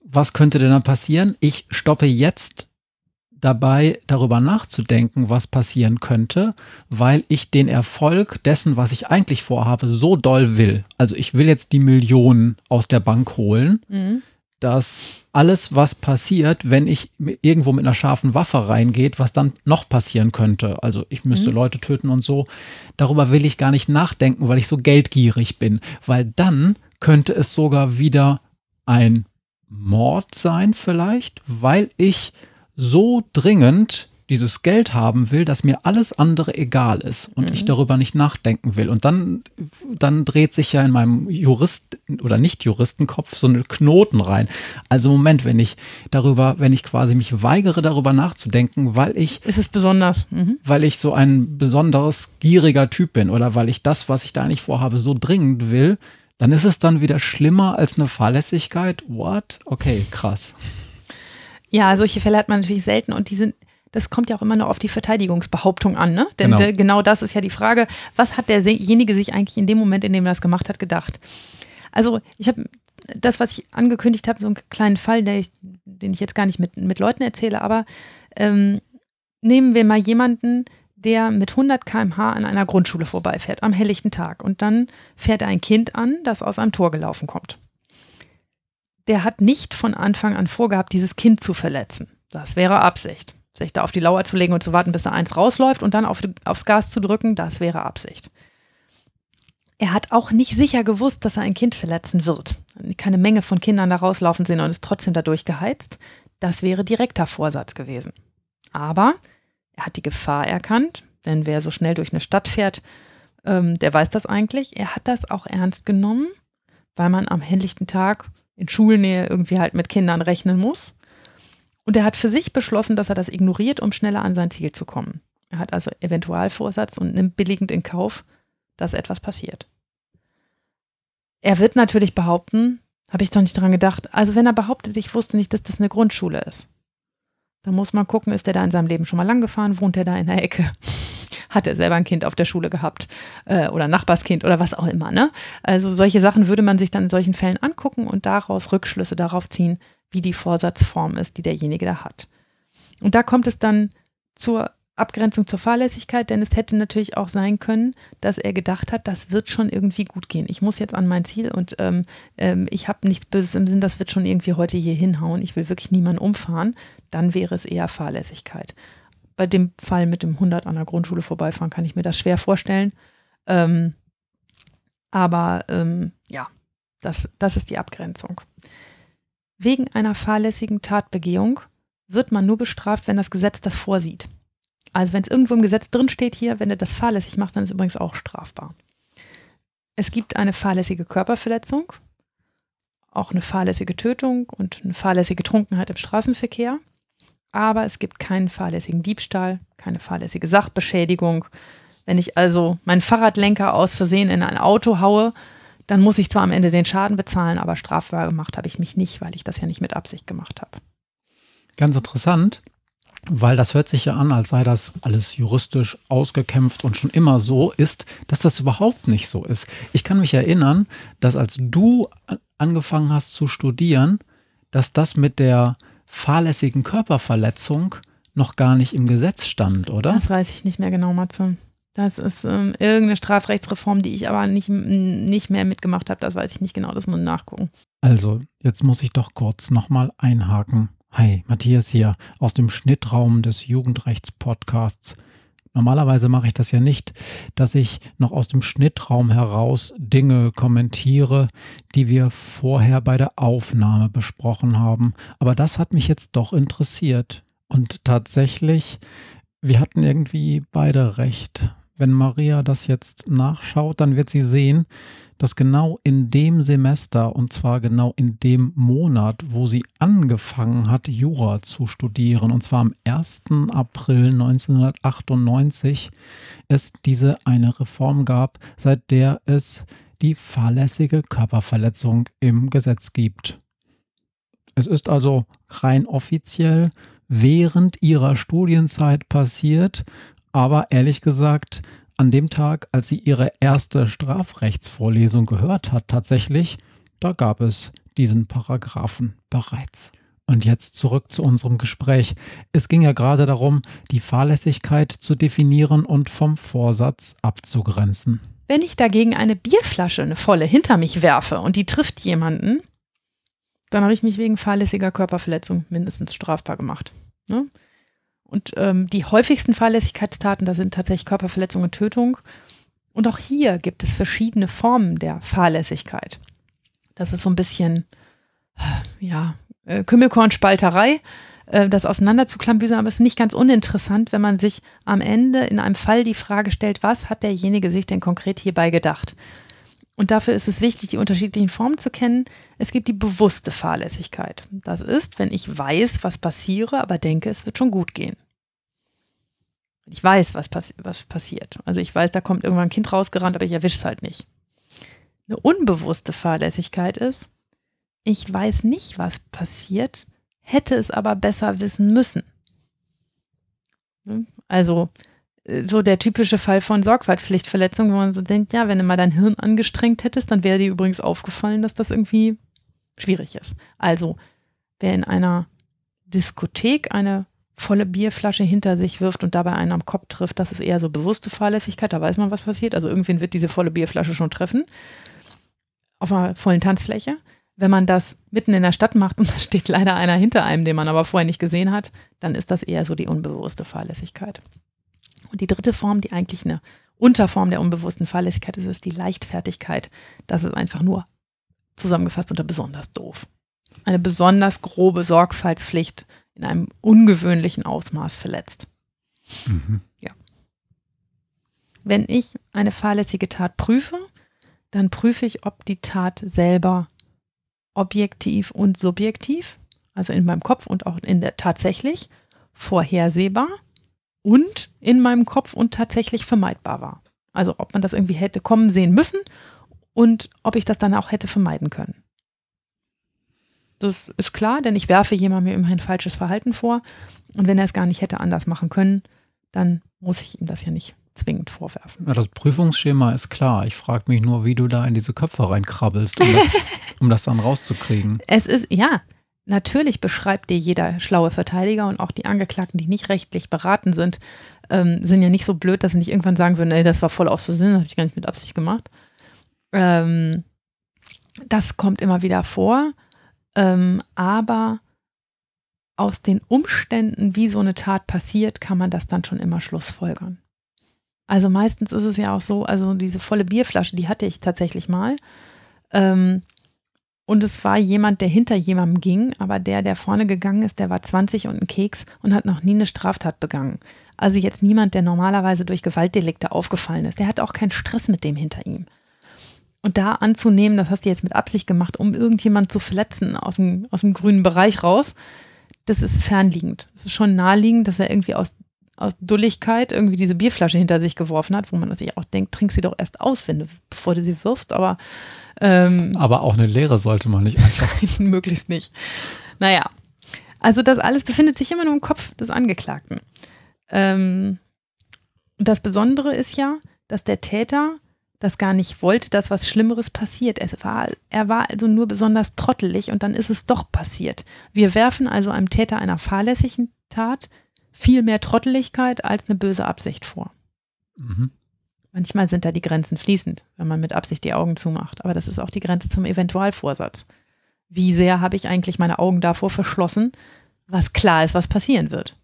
was könnte denn dann passieren? Ich stoppe jetzt dabei, darüber nachzudenken, was passieren könnte, weil ich den Erfolg dessen, was ich eigentlich vorhabe, so doll will. Also ich will jetzt die Millionen aus der Bank holen, mhm. dass alles, was passiert, wenn ich irgendwo mit einer scharfen Waffe reingeht, was dann noch passieren könnte. Also ich müsste mhm. Leute töten und so. Darüber will ich gar nicht nachdenken, weil ich so geldgierig bin. Weil dann könnte es sogar wieder ein Mord sein vielleicht, weil ich so dringend dieses Geld haben will, dass mir alles andere egal ist und mhm. ich darüber nicht nachdenken will. Und dann, dann dreht sich ja in meinem Jurist- oder Nicht-Juristenkopf so eine Knoten rein. Also Moment, wenn ich darüber, wenn ich quasi mich weigere, darüber nachzudenken, weil ich. Ist es besonders? Mhm. Weil ich so ein besonders gieriger Typ bin oder weil ich das, was ich da eigentlich vorhabe, so dringend will, dann ist es dann wieder schlimmer als eine Fahrlässigkeit. What? Okay, krass. Ja, solche Fälle hat man natürlich selten und die sind, das kommt ja auch immer nur auf die Verteidigungsbehauptung an, ne? Denn genau. genau das ist ja die Frage, was hat derjenige sich eigentlich in dem Moment, in dem er das gemacht hat, gedacht? Also, ich habe das, was ich angekündigt habe, so einen kleinen Fall, ich, den ich jetzt gar nicht mit, mit Leuten erzähle, aber ähm, nehmen wir mal jemanden, der mit 100 km/h an einer Grundschule vorbeifährt, am helllichten Tag. Und dann fährt er ein Kind an, das aus einem Tor gelaufen kommt. Der hat nicht von Anfang an vorgehabt, dieses Kind zu verletzen. Das wäre Absicht sich da auf die Lauer zu legen und zu warten, bis da eins rausläuft und dann auf, aufs Gas zu drücken, das wäre Absicht. Er hat auch nicht sicher gewusst, dass er ein Kind verletzen wird. Keine Menge von Kindern da rauslaufen sehen und ist trotzdem dadurch geheizt. Das wäre direkter Vorsatz gewesen. Aber er hat die Gefahr erkannt, denn wer so schnell durch eine Stadt fährt, ähm, der weiß das eigentlich. Er hat das auch ernst genommen, weil man am helllichten Tag in Schulnähe irgendwie halt mit Kindern rechnen muss. Und er hat für sich beschlossen, dass er das ignoriert, um schneller an sein Ziel zu kommen. Er hat also Eventualvorsatz und nimmt billigend in Kauf, dass etwas passiert. Er wird natürlich behaupten, habe ich doch nicht dran gedacht, also wenn er behauptet, ich wusste nicht, dass das eine Grundschule ist, dann muss man gucken, ist er da in seinem Leben schon mal lang gefahren, wohnt er da in der Ecke, hat er selber ein Kind auf der Schule gehabt äh, oder Nachbarskind oder was auch immer. Ne? Also solche Sachen würde man sich dann in solchen Fällen angucken und daraus Rückschlüsse darauf ziehen, wie die Vorsatzform ist, die derjenige da hat. Und da kommt es dann zur Abgrenzung zur Fahrlässigkeit, denn es hätte natürlich auch sein können, dass er gedacht hat, das wird schon irgendwie gut gehen. Ich muss jetzt an mein Ziel und ähm, ähm, ich habe nichts Böses im Sinn, das wird schon irgendwie heute hier hinhauen. Ich will wirklich niemanden umfahren. Dann wäre es eher Fahrlässigkeit. Bei dem Fall mit dem 100 an der Grundschule vorbeifahren kann ich mir das schwer vorstellen. Ähm, aber ähm, ja, das, das ist die Abgrenzung. Wegen einer fahrlässigen Tatbegehung wird man nur bestraft, wenn das Gesetz das vorsieht. Also wenn es irgendwo im Gesetz drin steht hier, wenn du das fahrlässig machst, dann ist es übrigens auch strafbar. Es gibt eine fahrlässige Körperverletzung, auch eine fahrlässige Tötung und eine fahrlässige Trunkenheit im Straßenverkehr. Aber es gibt keinen fahrlässigen Diebstahl, keine fahrlässige Sachbeschädigung. Wenn ich also meinen Fahrradlenker aus Versehen in ein Auto haue, dann muss ich zwar am Ende den Schaden bezahlen, aber strafbar gemacht habe ich mich nicht, weil ich das ja nicht mit Absicht gemacht habe. Ganz interessant, weil das hört sich ja an, als sei das alles juristisch ausgekämpft und schon immer so ist, dass das überhaupt nicht so ist. Ich kann mich erinnern, dass als du angefangen hast zu studieren, dass das mit der fahrlässigen Körperverletzung noch gar nicht im Gesetz stand, oder? Das weiß ich nicht mehr genau, Matze. Das ist ähm, irgendeine Strafrechtsreform, die ich aber nicht, nicht mehr mitgemacht habe. Das weiß ich nicht genau, das muss man nachgucken. Also, jetzt muss ich doch kurz nochmal einhaken. Hi, Matthias hier aus dem Schnittraum des Jugendrechts-Podcasts. Normalerweise mache ich das ja nicht, dass ich noch aus dem Schnittraum heraus Dinge kommentiere, die wir vorher bei der Aufnahme besprochen haben. Aber das hat mich jetzt doch interessiert. Und tatsächlich, wir hatten irgendwie beide recht. Wenn Maria das jetzt nachschaut, dann wird sie sehen, dass genau in dem Semester und zwar genau in dem Monat, wo sie angefangen hat, Jura zu studieren, und zwar am 1. April 1998, es diese eine Reform gab, seit der es die fahrlässige Körperverletzung im Gesetz gibt. Es ist also rein offiziell während ihrer Studienzeit passiert aber ehrlich gesagt, an dem Tag, als sie ihre erste Strafrechtsvorlesung gehört hat, tatsächlich, da gab es diesen Paragraphen bereits. Und jetzt zurück zu unserem Gespräch. Es ging ja gerade darum, die Fahrlässigkeit zu definieren und vom Vorsatz abzugrenzen. Wenn ich dagegen eine Bierflasche, eine volle, hinter mich werfe und die trifft jemanden, dann habe ich mich wegen fahrlässiger Körperverletzung mindestens strafbar gemacht. Ne? Und ähm, die häufigsten Fahrlässigkeitstaten, da sind tatsächlich Körperverletzung und Tötung. Und auch hier gibt es verschiedene Formen der Fahrlässigkeit. Das ist so ein bisschen ja, äh, Kümmelkornspalterei, äh, das auseinanderzuklambüsern, aber es ist nicht ganz uninteressant, wenn man sich am Ende in einem Fall die Frage stellt, was hat derjenige sich denn konkret hierbei gedacht? Und dafür ist es wichtig, die unterschiedlichen Formen zu kennen. Es gibt die bewusste Fahrlässigkeit. Das ist, wenn ich weiß, was passiere, aber denke, es wird schon gut gehen. Ich weiß, was, passi was passiert. Also ich weiß, da kommt irgendwann ein Kind rausgerannt, aber ich erwische es halt nicht. Eine unbewusste Fahrlässigkeit ist, ich weiß nicht, was passiert, hätte es aber besser wissen müssen. Also so der typische Fall von Sorgfaltspflichtverletzung, wo man so denkt, ja, wenn du mal dein Hirn angestrengt hättest, dann wäre dir übrigens aufgefallen, dass das irgendwie schwierig ist. Also, wer in einer Diskothek eine volle Bierflasche hinter sich wirft und dabei einen am Kopf trifft, das ist eher so bewusste Fahrlässigkeit, da weiß man, was passiert. Also irgendwen wird diese volle Bierflasche schon treffen. Auf einer vollen Tanzfläche. Wenn man das mitten in der Stadt macht und da steht leider einer hinter einem, den man aber vorher nicht gesehen hat, dann ist das eher so die unbewusste Fahrlässigkeit. Und die dritte Form, die eigentlich eine Unterform der unbewussten Fahrlässigkeit ist, ist die Leichtfertigkeit. Das ist einfach nur zusammengefasst unter besonders doof. Eine besonders grobe Sorgfaltspflicht in einem ungewöhnlichen Ausmaß verletzt. Mhm. Ja. Wenn ich eine fahrlässige Tat prüfe, dann prüfe ich, ob die Tat selber objektiv und subjektiv, also in meinem Kopf und auch in der tatsächlich vorhersehbar und in meinem Kopf und tatsächlich vermeidbar war. Also ob man das irgendwie hätte kommen sehen müssen und ob ich das dann auch hätte vermeiden können. Das ist klar, denn ich werfe jemandem immerhin falsches Verhalten vor und wenn er es gar nicht hätte anders machen können, dann muss ich ihm das ja nicht zwingend vorwerfen. Ja, das Prüfungsschema ist klar. Ich frage mich nur, wie du da in diese Köpfe reinkrabbelst, um das, um das dann rauszukriegen. Es ist, ja, Natürlich beschreibt dir jeder schlaue Verteidiger und auch die Angeklagten, die nicht rechtlich beraten sind, ähm, sind ja nicht so blöd, dass sie nicht irgendwann sagen würden, ey, das war voll aus Versehen, das habe ich gar nicht mit Absicht gemacht. Ähm, das kommt immer wieder vor, ähm, aber aus den Umständen, wie so eine Tat passiert, kann man das dann schon immer schlussfolgern. Also meistens ist es ja auch so, also diese volle Bierflasche, die hatte ich tatsächlich mal. Ähm, und es war jemand, der hinter jemandem ging, aber der, der vorne gegangen ist, der war 20 und ein Keks und hat noch nie eine Straftat begangen. Also jetzt niemand, der normalerweise durch Gewaltdelikte aufgefallen ist. Der hat auch keinen Stress mit dem hinter ihm. Und da anzunehmen, das hast du jetzt mit Absicht gemacht, um irgendjemand zu verletzen aus dem, aus dem grünen Bereich raus, das ist fernliegend. Es ist schon naheliegend, dass er irgendwie aus, aus Dulligkeit irgendwie diese Bierflasche hinter sich geworfen hat, wo man sich auch denkt, trink sie doch erst aus, wenn du, bevor du sie wirfst. Aber ähm, Aber auch eine Lehre sollte man nicht einfach. möglichst nicht. Naja, also das alles befindet sich immer nur im Kopf des Angeklagten. Ähm, und das Besondere ist ja, dass der Täter das gar nicht wollte, dass was Schlimmeres passiert. Er war, er war also nur besonders trottelig und dann ist es doch passiert. Wir werfen also einem Täter einer fahrlässigen Tat viel mehr Trotteligkeit als eine böse Absicht vor. Mhm. Manchmal sind da die Grenzen fließend, wenn man mit Absicht die Augen zumacht. Aber das ist auch die Grenze zum Eventualvorsatz. Wie sehr habe ich eigentlich meine Augen davor verschlossen, was klar ist, was passieren wird?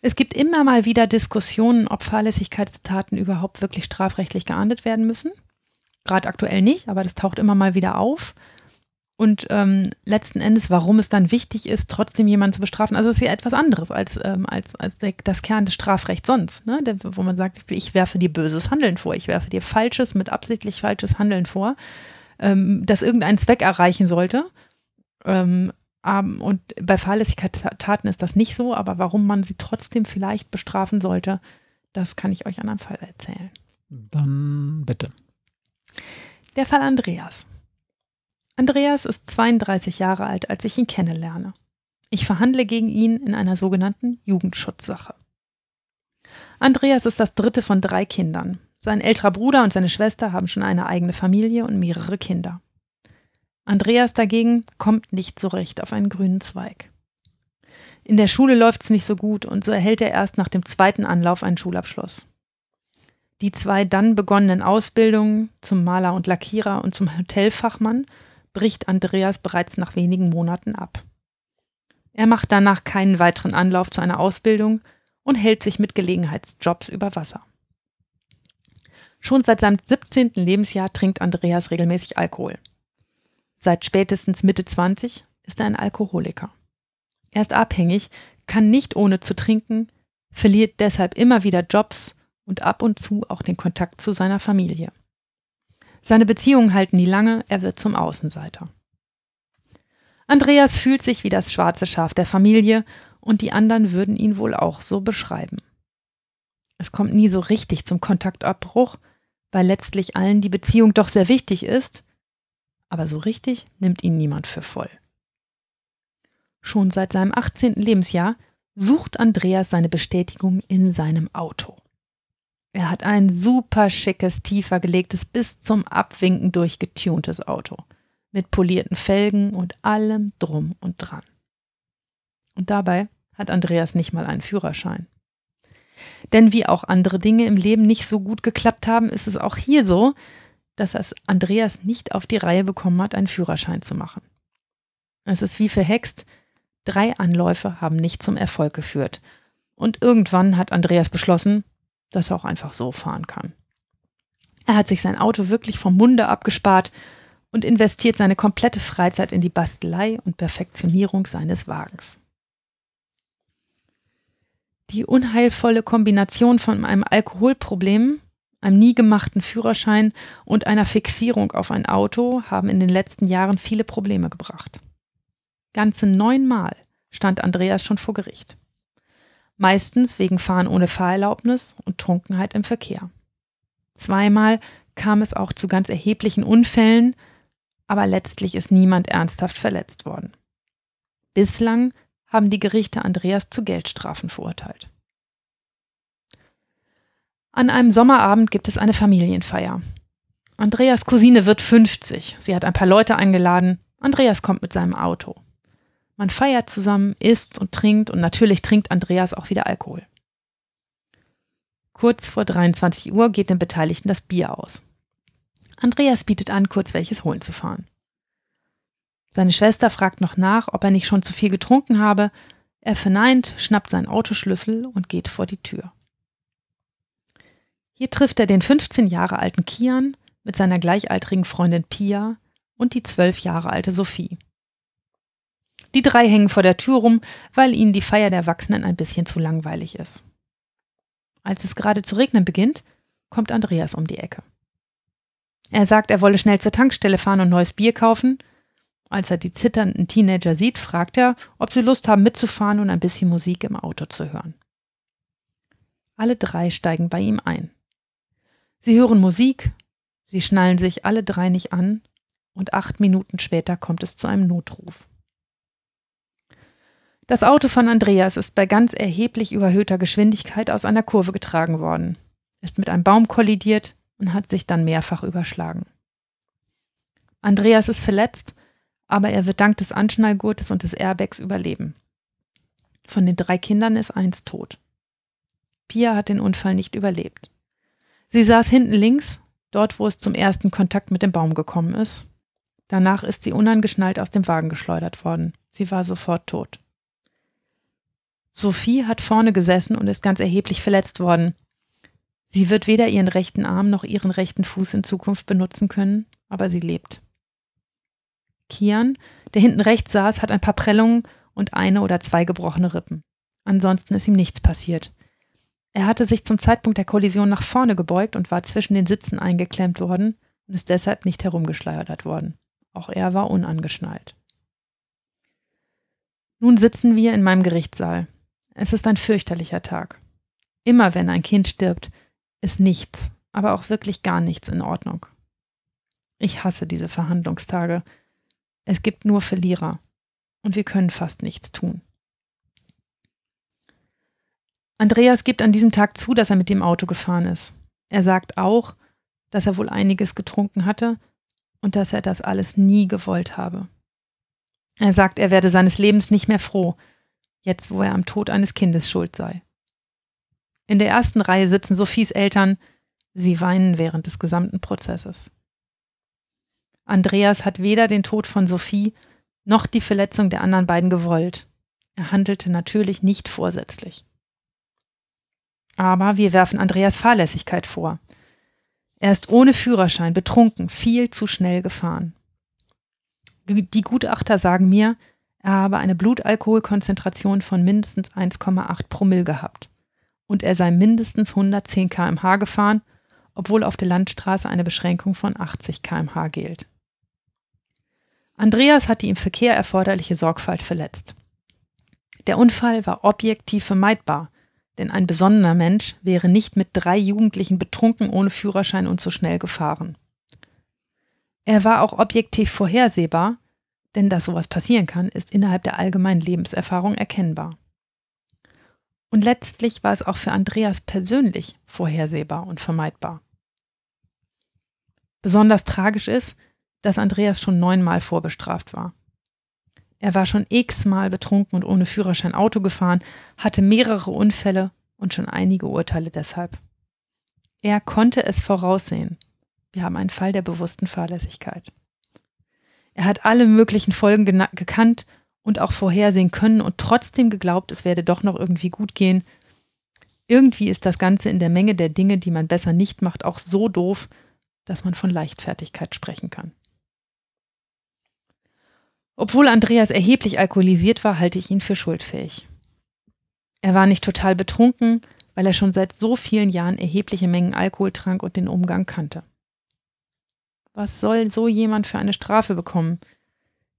Es gibt immer mal wieder Diskussionen, ob Fahrlässigkeitstaten überhaupt wirklich strafrechtlich geahndet werden müssen. Gerade aktuell nicht, aber das taucht immer mal wieder auf. Und ähm, letzten Endes, warum es dann wichtig ist, trotzdem jemanden zu bestrafen, also es ist ja etwas anderes als, ähm, als, als der, das Kern des Strafrechts sonst, ne? Der, wo man sagt, ich werfe dir böses Handeln vor, ich werfe dir falsches, mit absichtlich falsches Handeln vor, ähm, das irgendeinen Zweck erreichen sollte. Ähm, und bei Fahrlässigkeitstaten ist das nicht so, aber warum man sie trotzdem vielleicht bestrafen sollte, das kann ich euch an einem Fall erzählen. Dann bitte. Der Fall Andreas. Andreas ist 32 Jahre alt, als ich ihn kennenlerne. Ich verhandle gegen ihn in einer sogenannten Jugendschutzsache. Andreas ist das dritte von drei Kindern. Sein älterer Bruder und seine Schwester haben schon eine eigene Familie und mehrere Kinder. Andreas dagegen kommt nicht so recht auf einen grünen Zweig. In der Schule läuft es nicht so gut und so erhält er erst nach dem zweiten Anlauf einen Schulabschluss. Die zwei dann begonnenen Ausbildungen zum Maler und Lackierer und zum Hotelfachmann bricht Andreas bereits nach wenigen Monaten ab. Er macht danach keinen weiteren Anlauf zu einer Ausbildung und hält sich mit Gelegenheitsjobs über Wasser. Schon seit seinem 17. Lebensjahr trinkt Andreas regelmäßig Alkohol. Seit spätestens Mitte 20 ist er ein Alkoholiker. Er ist abhängig, kann nicht ohne zu trinken, verliert deshalb immer wieder Jobs und ab und zu auch den Kontakt zu seiner Familie. Seine Beziehungen halten nie lange, er wird zum Außenseiter. Andreas fühlt sich wie das schwarze Schaf der Familie und die anderen würden ihn wohl auch so beschreiben. Es kommt nie so richtig zum Kontaktabbruch, weil letztlich allen die Beziehung doch sehr wichtig ist, aber so richtig nimmt ihn niemand für voll. Schon seit seinem 18. Lebensjahr sucht Andreas seine Bestätigung in seinem Auto. Er hat ein super schickes, tiefer gelegtes, bis zum Abwinken durchgetuntes Auto. Mit polierten Felgen und allem drum und dran. Und dabei hat Andreas nicht mal einen Führerschein. Denn wie auch andere Dinge im Leben nicht so gut geklappt haben, ist es auch hier so, dass es Andreas nicht auf die Reihe bekommen hat, einen Führerschein zu machen. Es ist wie verhext, drei Anläufe haben nicht zum Erfolg geführt. Und irgendwann hat Andreas beschlossen, dass er auch einfach so fahren kann. Er hat sich sein Auto wirklich vom Munde abgespart und investiert seine komplette Freizeit in die Bastelei und Perfektionierung seines Wagens. Die unheilvolle Kombination von einem Alkoholproblem, einem nie gemachten Führerschein und einer Fixierung auf ein Auto haben in den letzten Jahren viele Probleme gebracht. Ganze neunmal stand Andreas schon vor Gericht. Meistens wegen Fahren ohne Fahrerlaubnis und Trunkenheit im Verkehr. Zweimal kam es auch zu ganz erheblichen Unfällen, aber letztlich ist niemand ernsthaft verletzt worden. Bislang haben die Gerichte Andreas zu Geldstrafen verurteilt. An einem Sommerabend gibt es eine Familienfeier. Andreas Cousine wird 50. Sie hat ein paar Leute eingeladen. Andreas kommt mit seinem Auto. Man feiert zusammen, isst und trinkt und natürlich trinkt Andreas auch wieder Alkohol. Kurz vor 23 Uhr geht den Beteiligten das Bier aus. Andreas bietet an, kurz welches holen zu fahren. Seine Schwester fragt noch nach, ob er nicht schon zu viel getrunken habe. Er verneint, schnappt seinen Autoschlüssel und geht vor die Tür. Hier trifft er den 15 Jahre alten Kian mit seiner gleichaltrigen Freundin Pia und die 12 Jahre alte Sophie. Die drei hängen vor der Tür rum, weil ihnen die Feier der Erwachsenen ein bisschen zu langweilig ist. Als es gerade zu regnen beginnt, kommt Andreas um die Ecke. Er sagt, er wolle schnell zur Tankstelle fahren und neues Bier kaufen als er die zitternden Teenager sieht, fragt er, ob sie Lust haben mitzufahren und ein bisschen Musik im Auto zu hören. Alle drei steigen bei ihm ein. Sie hören Musik, sie schnallen sich alle drei nicht an und acht Minuten später kommt es zu einem Notruf. Das Auto von Andreas ist bei ganz erheblich überhöhter Geschwindigkeit aus einer Kurve getragen worden, ist mit einem Baum kollidiert und hat sich dann mehrfach überschlagen. Andreas ist verletzt aber er wird dank des Anschnallgurtes und des Airbags überleben. Von den drei Kindern ist eins tot. Pia hat den Unfall nicht überlebt. Sie saß hinten links, dort wo es zum ersten Kontakt mit dem Baum gekommen ist. Danach ist sie unangeschnallt aus dem Wagen geschleudert worden. Sie war sofort tot. Sophie hat vorne gesessen und ist ganz erheblich verletzt worden. Sie wird weder ihren rechten Arm noch ihren rechten Fuß in Zukunft benutzen können, aber sie lebt. Kian, der hinten rechts saß, hat ein paar Prellungen und eine oder zwei gebrochene Rippen. Ansonsten ist ihm nichts passiert. Er hatte sich zum Zeitpunkt der Kollision nach vorne gebeugt und war zwischen den Sitzen eingeklemmt worden und ist deshalb nicht herumgeschleudert worden. Auch er war unangeschnallt. Nun sitzen wir in meinem Gerichtssaal. Es ist ein fürchterlicher Tag. Immer wenn ein Kind stirbt, ist nichts, aber auch wirklich gar nichts in Ordnung. Ich hasse diese Verhandlungstage. Es gibt nur Verlierer und wir können fast nichts tun. Andreas gibt an diesem Tag zu, dass er mit dem Auto gefahren ist. Er sagt auch, dass er wohl einiges getrunken hatte und dass er das alles nie gewollt habe. Er sagt, er werde seines Lebens nicht mehr froh, jetzt wo er am Tod eines Kindes schuld sei. In der ersten Reihe sitzen Sophies Eltern, sie weinen während des gesamten Prozesses. Andreas hat weder den Tod von Sophie noch die Verletzung der anderen beiden gewollt. Er handelte natürlich nicht vorsätzlich. Aber wir werfen Andreas Fahrlässigkeit vor. Er ist ohne Führerschein betrunken viel zu schnell gefahren. Die Gutachter sagen mir, habe eine Blutalkoholkonzentration von mindestens 1,8 Promille gehabt. Und er sei mindestens 110 km/h gefahren, obwohl auf der Landstraße eine Beschränkung von 80 km/h gilt. Andreas hat die im Verkehr erforderliche Sorgfalt verletzt. Der Unfall war objektiv vermeidbar, denn ein besonnener Mensch wäre nicht mit drei Jugendlichen betrunken ohne Führerschein und so schnell gefahren. Er war auch objektiv vorhersehbar, denn dass sowas passieren kann, ist innerhalb der allgemeinen Lebenserfahrung erkennbar. Und letztlich war es auch für Andreas persönlich vorhersehbar und vermeidbar. Besonders tragisch ist, dass Andreas schon neunmal vorbestraft war. Er war schon x-mal betrunken und ohne Führerschein Auto gefahren, hatte mehrere Unfälle und schon einige Urteile deshalb. Er konnte es voraussehen. Wir haben einen Fall der bewussten Fahrlässigkeit. Er hat alle möglichen Folgen gekannt und auch vorhersehen können und trotzdem geglaubt, es werde doch noch irgendwie gut gehen. Irgendwie ist das Ganze in der Menge der Dinge, die man besser nicht macht, auch so doof, dass man von Leichtfertigkeit sprechen kann. Obwohl Andreas erheblich alkoholisiert war, halte ich ihn für schuldfähig. Er war nicht total betrunken, weil er schon seit so vielen Jahren erhebliche Mengen Alkohol trank und den Umgang kannte. Was soll so jemand für eine Strafe bekommen?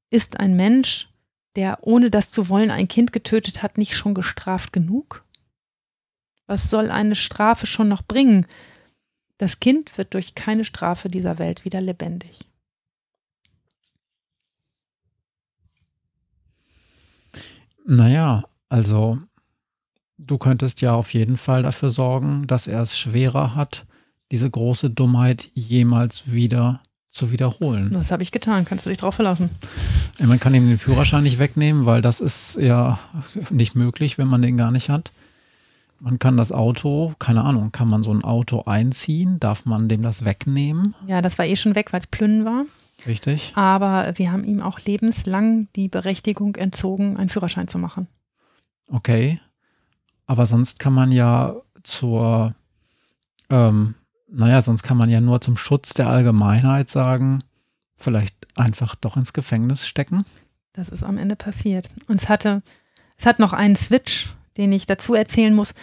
Ist ein Mensch, der ohne das zu wollen ein Kind getötet hat, nicht schon gestraft genug? Was soll eine Strafe schon noch bringen? Das Kind wird durch keine Strafe dieser Welt wieder lebendig. Naja, also du könntest ja auf jeden Fall dafür sorgen, dass er es schwerer hat, diese große Dummheit jemals wieder zu wiederholen. Das habe ich getan, kannst du dich drauf verlassen. Man kann ihm den Führerschein nicht wegnehmen, weil das ist ja nicht möglich, wenn man den gar nicht hat. Man kann das Auto, keine Ahnung, kann man so ein Auto einziehen? Darf man dem das wegnehmen? Ja, das war eh schon weg, weil es Plünnen war. Richtig. Aber wir haben ihm auch lebenslang die Berechtigung entzogen, einen Führerschein zu machen. Okay. Aber sonst kann man ja zur, ähm, naja, sonst kann man ja nur zum Schutz der Allgemeinheit sagen, vielleicht einfach doch ins Gefängnis stecken. Das ist am Ende passiert. Und es hatte, es hat noch einen Switch, den ich dazu erzählen muss.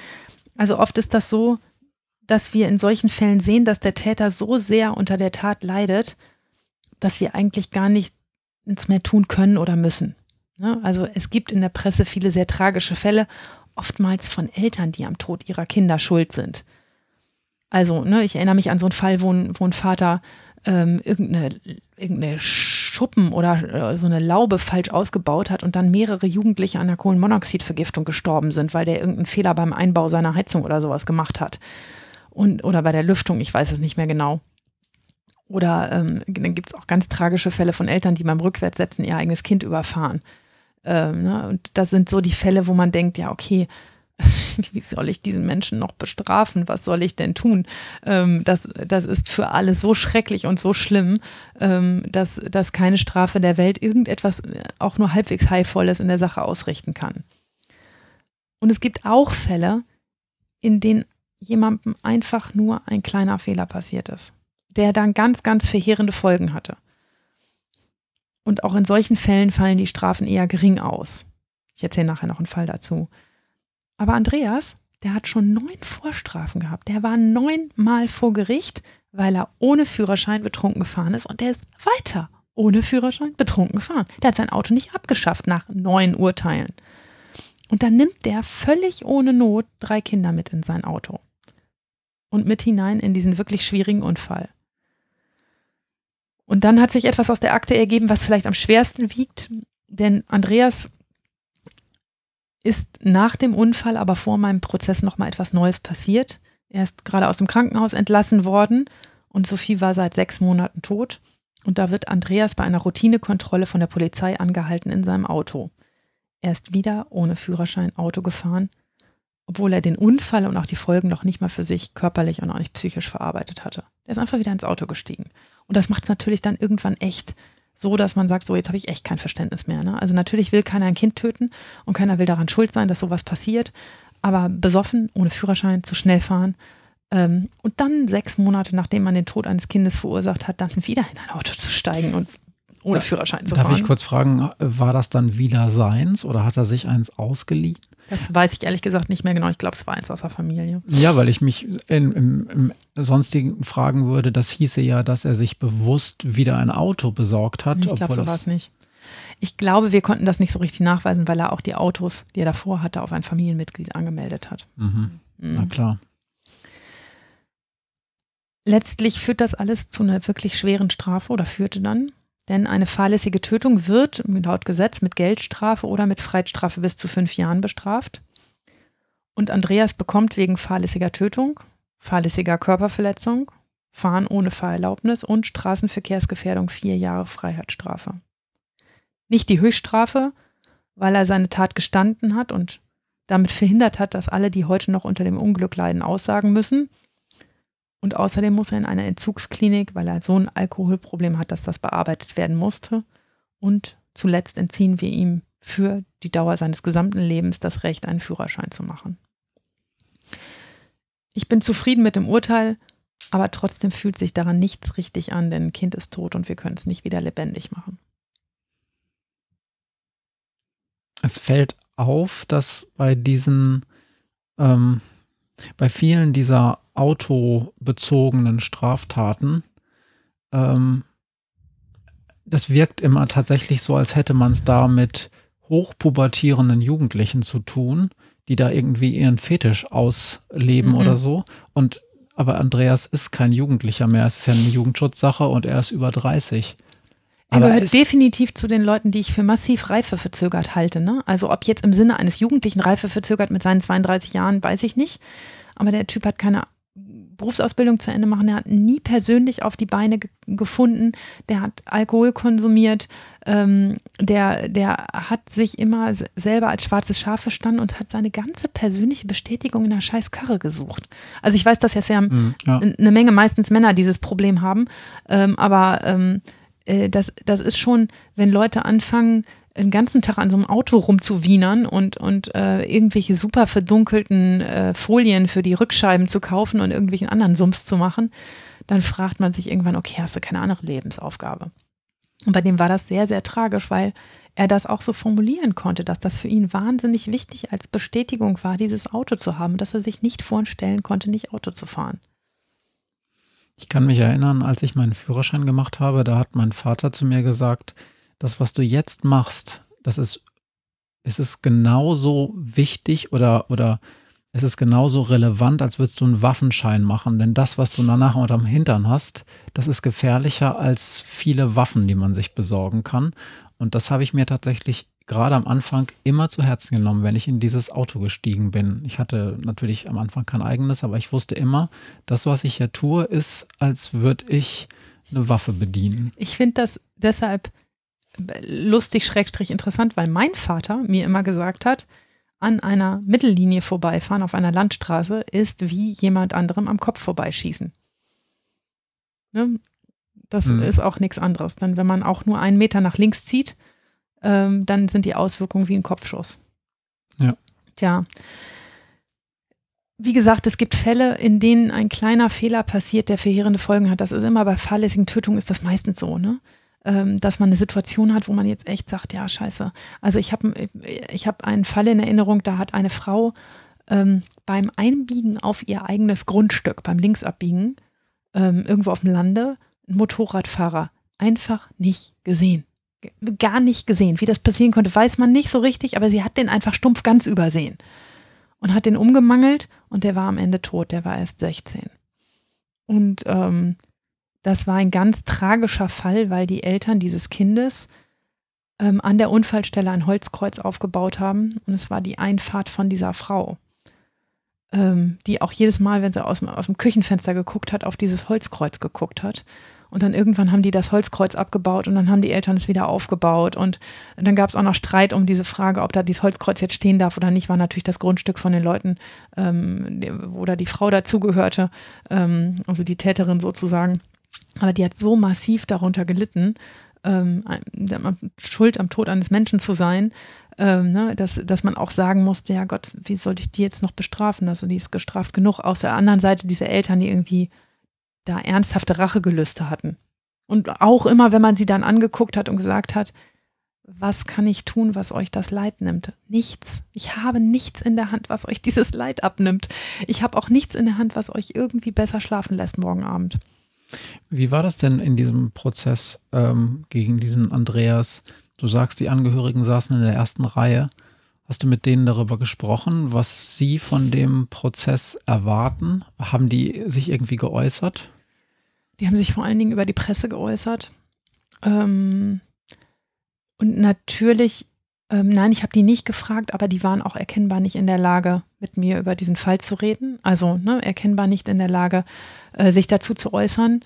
Also oft ist das so, dass wir in solchen Fällen sehen, dass der Täter so sehr unter der Tat leidet, dass wir eigentlich gar nichts mehr tun können oder müssen. Ne? Also es gibt in der Presse viele sehr tragische Fälle, oftmals von Eltern, die am Tod ihrer Kinder schuld sind. Also, ne, ich erinnere mich an so einen Fall, wo ein, wo ein Vater ähm, irgendeine, irgendeine Schuppen oder äh, so eine Laube falsch ausgebaut hat und dann mehrere Jugendliche an der Kohlenmonoxidvergiftung gestorben sind, weil der irgendeinen Fehler beim Einbau seiner Heizung oder sowas gemacht hat. Und, oder bei der Lüftung, ich weiß es nicht mehr genau. Oder ähm, dann gibt es auch ganz tragische Fälle von Eltern, die beim Rückwärtssetzen ihr eigenes Kind überfahren. Ähm, ne? Und das sind so die Fälle, wo man denkt, ja, okay, wie soll ich diesen Menschen noch bestrafen? Was soll ich denn tun? Ähm, das, das ist für alle so schrecklich und so schlimm, ähm, dass, dass keine Strafe der Welt irgendetwas äh, auch nur halbwegs Heilvolles in der Sache ausrichten kann. Und es gibt auch Fälle, in denen jemandem einfach nur ein kleiner Fehler passiert ist der dann ganz, ganz verheerende Folgen hatte. Und auch in solchen Fällen fallen die Strafen eher gering aus. Ich erzähle nachher noch einen Fall dazu. Aber Andreas, der hat schon neun Vorstrafen gehabt. Der war neunmal vor Gericht, weil er ohne Führerschein betrunken gefahren ist. Und der ist weiter ohne Führerschein betrunken gefahren. Der hat sein Auto nicht abgeschafft nach neun Urteilen. Und dann nimmt der völlig ohne Not drei Kinder mit in sein Auto. Und mit hinein in diesen wirklich schwierigen Unfall. Und dann hat sich etwas aus der Akte ergeben, was vielleicht am schwersten wiegt, denn Andreas ist nach dem Unfall, aber vor meinem Prozess noch mal etwas Neues passiert. Er ist gerade aus dem Krankenhaus entlassen worden und Sophie war seit sechs Monaten tot. Und da wird Andreas bei einer Routinekontrolle von der Polizei angehalten in seinem Auto. Er ist wieder ohne Führerschein Auto gefahren, obwohl er den Unfall und auch die Folgen noch nicht mal für sich körperlich und auch nicht psychisch verarbeitet hatte. Er ist einfach wieder ins Auto gestiegen. Und das macht es natürlich dann irgendwann echt so, dass man sagt, so jetzt habe ich echt kein Verständnis mehr. Ne? Also natürlich will keiner ein Kind töten und keiner will daran schuld sein, dass sowas passiert. Aber besoffen, ohne Führerschein, zu schnell fahren ähm, und dann sechs Monate, nachdem man den Tod eines Kindes verursacht hat, dann wieder in ein Auto zu steigen und ohne Da- Führerschein zu Darf fahren. ich kurz fragen, war das dann wieder seins oder hat er sich eins ausgeliehen? das weiß ich ehrlich gesagt nicht mehr genau. Ich glaube, es war eins aus der Familie. Ja, weil ich mich in, im, im sonstigen fragen würde, das hieße ja, dass er sich bewusst wieder ein Auto besorgt hat. Ich glaube, so war das, es nicht. Ich glaube, wir konnten das nicht so richtig nachweisen, weil er auch die Autos, die er davor hatte, auf ein Familienmitglied angemeldet hat. Mhm, na Mhm. klar. Letztlich führt das alles zu einer wirklich schweren Strafe oder führte dann. Denn eine fahrlässige Tötung wird laut Gesetz mit Geldstrafe oder mit Freiheitsstrafe bis zu fünf Jahren bestraft. Und Andreas bekommt wegen fahrlässiger Tötung, fahrlässiger Körperverletzung, Fahren ohne Fahrerlaubnis und Straßenverkehrsgefährdung vier Jahre Freiheitsstrafe. Nicht die Höchststrafe, weil er seine Tat gestanden hat und damit verhindert hat, dass alle, die heute noch unter dem Unglück leiden, aussagen müssen. Und außerdem muss er in eine Entzugsklinik, weil er so ein Alkoholproblem hat, dass das bearbeitet werden musste. Und zuletzt entziehen wir ihm für die Dauer seines gesamten Lebens das Recht, einen Führerschein zu machen. Ich bin zufrieden mit dem Urteil, aber trotzdem fühlt sich daran nichts richtig an, denn ein Kind ist tot und wir können es nicht wieder lebendig machen. Es fällt auf, dass bei diesen, ähm, bei vielen dieser autobezogenen Straftaten, ähm, das wirkt immer tatsächlich so, als hätte man es da mit hochpubertierenden Jugendlichen zu tun, die da irgendwie ihren Fetisch ausleben Mhm. oder so. Und aber Andreas ist kein Jugendlicher mehr. Es ist ja eine Jugendschutzsache und er ist über 30. Er Aber gehört definitiv zu den Leuten, die ich für massiv reifeverzögert halte. Ne? Also ob jetzt im Sinne eines Jugendlichen reifeverzögert mit seinen 32 Jahren, weiß ich nicht. Aber der Typ hat keine Berufsausbildung zu Ende machen. Er hat nie persönlich auf die Beine ge gefunden. Der hat Alkohol konsumiert. Ähm, der, der hat sich immer se- selber als schwarzes Schaf verstanden und hat seine ganze persönliche Bestätigung in einer scheiß Karre gesucht. Also ich weiß, dass ja sehr Hm, ja. eine Menge meistens Männer dieses Problem haben. Ähm, aber ähm, äh, das, das ist schon, wenn Leute anfangen, den ganzen Tag an so einem Auto rumzuwienern und, und äh, irgendwelche super verdunkelten äh, Folien für die Rückscheiben zu kaufen und irgendwelchen anderen Summs zu machen, dann fragt man sich irgendwann, okay, hast du keine andere Lebensaufgabe? Und bei dem war das sehr, sehr tragisch, weil er das auch so formulieren konnte, dass das für ihn wahnsinnig wichtig als Bestätigung war, dieses Auto zu haben, dass er sich nicht vorstellen konnte, nicht Auto zu fahren. Ich kann mich erinnern, als ich meinen Führerschein gemacht habe, da hat mein Vater zu mir gesagt, das, was du jetzt machst, das ist, es genauso wichtig oder, oder es ist genauso relevant, als würdest du einen Waffenschein machen. Denn das, was du danach unterm Hintern hast, das ist gefährlicher als viele Waffen, die man sich besorgen kann. Und das habe ich mir tatsächlich gerade am Anfang immer zu Herzen genommen, wenn ich in dieses Auto gestiegen bin. Ich hatte natürlich am Anfang kein eigenes, aber ich wusste immer, das, was ich hier tue, ist, als würde ich eine Waffe bedienen. Ich finde das deshalb lustig, schrägstrich interessant, weil mein Vater mir immer gesagt hat, an einer Mittellinie vorbeifahren auf einer Landstraße ist wie jemand anderem am Kopf vorbeischießen. Ne? Das Mhm. ist auch nichts anderes. Denn wenn man auch nur einen Meter nach links zieht, ähm, dann sind die Auswirkungen wie ein Kopfschuss. Ja. Tja. Wie gesagt, es gibt Fälle, in denen ein kleiner Fehler passiert, der verheerende Folgen hat. Das ist immer bei fahrlässigen Tötungen ist das meistens so, ne? Ähm, dass man eine Situation hat, wo man jetzt echt sagt, ja, scheiße. Also ich habe ich hab einen Fall in Erinnerung, da hat eine Frau ähm, beim Einbiegen auf ihr eigenes Grundstück, beim Linksabbiegen, ähm, irgendwo auf dem Lande, einen Motorradfahrer einfach nicht gesehen. Gar nicht gesehen. Wie das passieren konnte, weiß man nicht so richtig, aber sie hat den einfach stumpf ganz übersehen und hat den umgemangelt und der war am Ende tot, der war erst 16. Und ähm, das war ein ganz tragischer Fall, weil die Eltern dieses Kindes ähm, an der Unfallstelle ein Holzkreuz aufgebaut haben und es war die Einfahrt von dieser Frau, ähm, die auch jedes Mal, wenn sie aus, dem- aus dem Küchenfenster geguckt hat, auf dieses Holzkreuz geguckt hat. Und dann irgendwann haben die das Holzkreuz abgebaut und dann haben die Eltern es wieder aufgebaut. Und dann gab es auch noch Streit um diese Frage, ob da dieses Holzkreuz jetzt stehen darf oder nicht, war natürlich das Grundstück von den Leuten, ähm, wo da die Frau dazugehörte, ähm, also die Täterin sozusagen. Aber die hat so massiv darunter gelitten, ähm, schuld am Tod eines Menschen zu sein, ähm, ne, dass, dass man auch sagen musste, ja Gott, wie soll ich die jetzt noch bestrafen? Also die ist gestraft genug. Aus der anderen Seite diese Eltern, die irgendwie da ernsthafte Rachegelüste hatten. Und auch immer, wenn man sie dann angeguckt hat und gesagt hat, was kann ich tun, was euch das Leid nimmt? Nichts. Ich habe nichts in der Hand, was euch dieses Leid abnimmt. Ich habe auch nichts in der Hand, was euch irgendwie besser schlafen lässt morgen Abend. Wie war das denn in diesem Prozess ähm, gegen diesen Andreas? Du sagst, die Angehörigen saßen in der ersten Reihe. Hast du mit denen darüber gesprochen, was sie von dem Prozess erwarten? Haben die sich irgendwie geäußert? Die haben sich vor allen Dingen über die Presse geäußert. Ähm, und natürlich, ähm, nein, ich habe die nicht gefragt, aber die waren auch erkennbar nicht in der Lage, mit mir über diesen Fall zu reden. Also ne, erkennbar nicht in der Lage, äh, sich dazu zu äußern.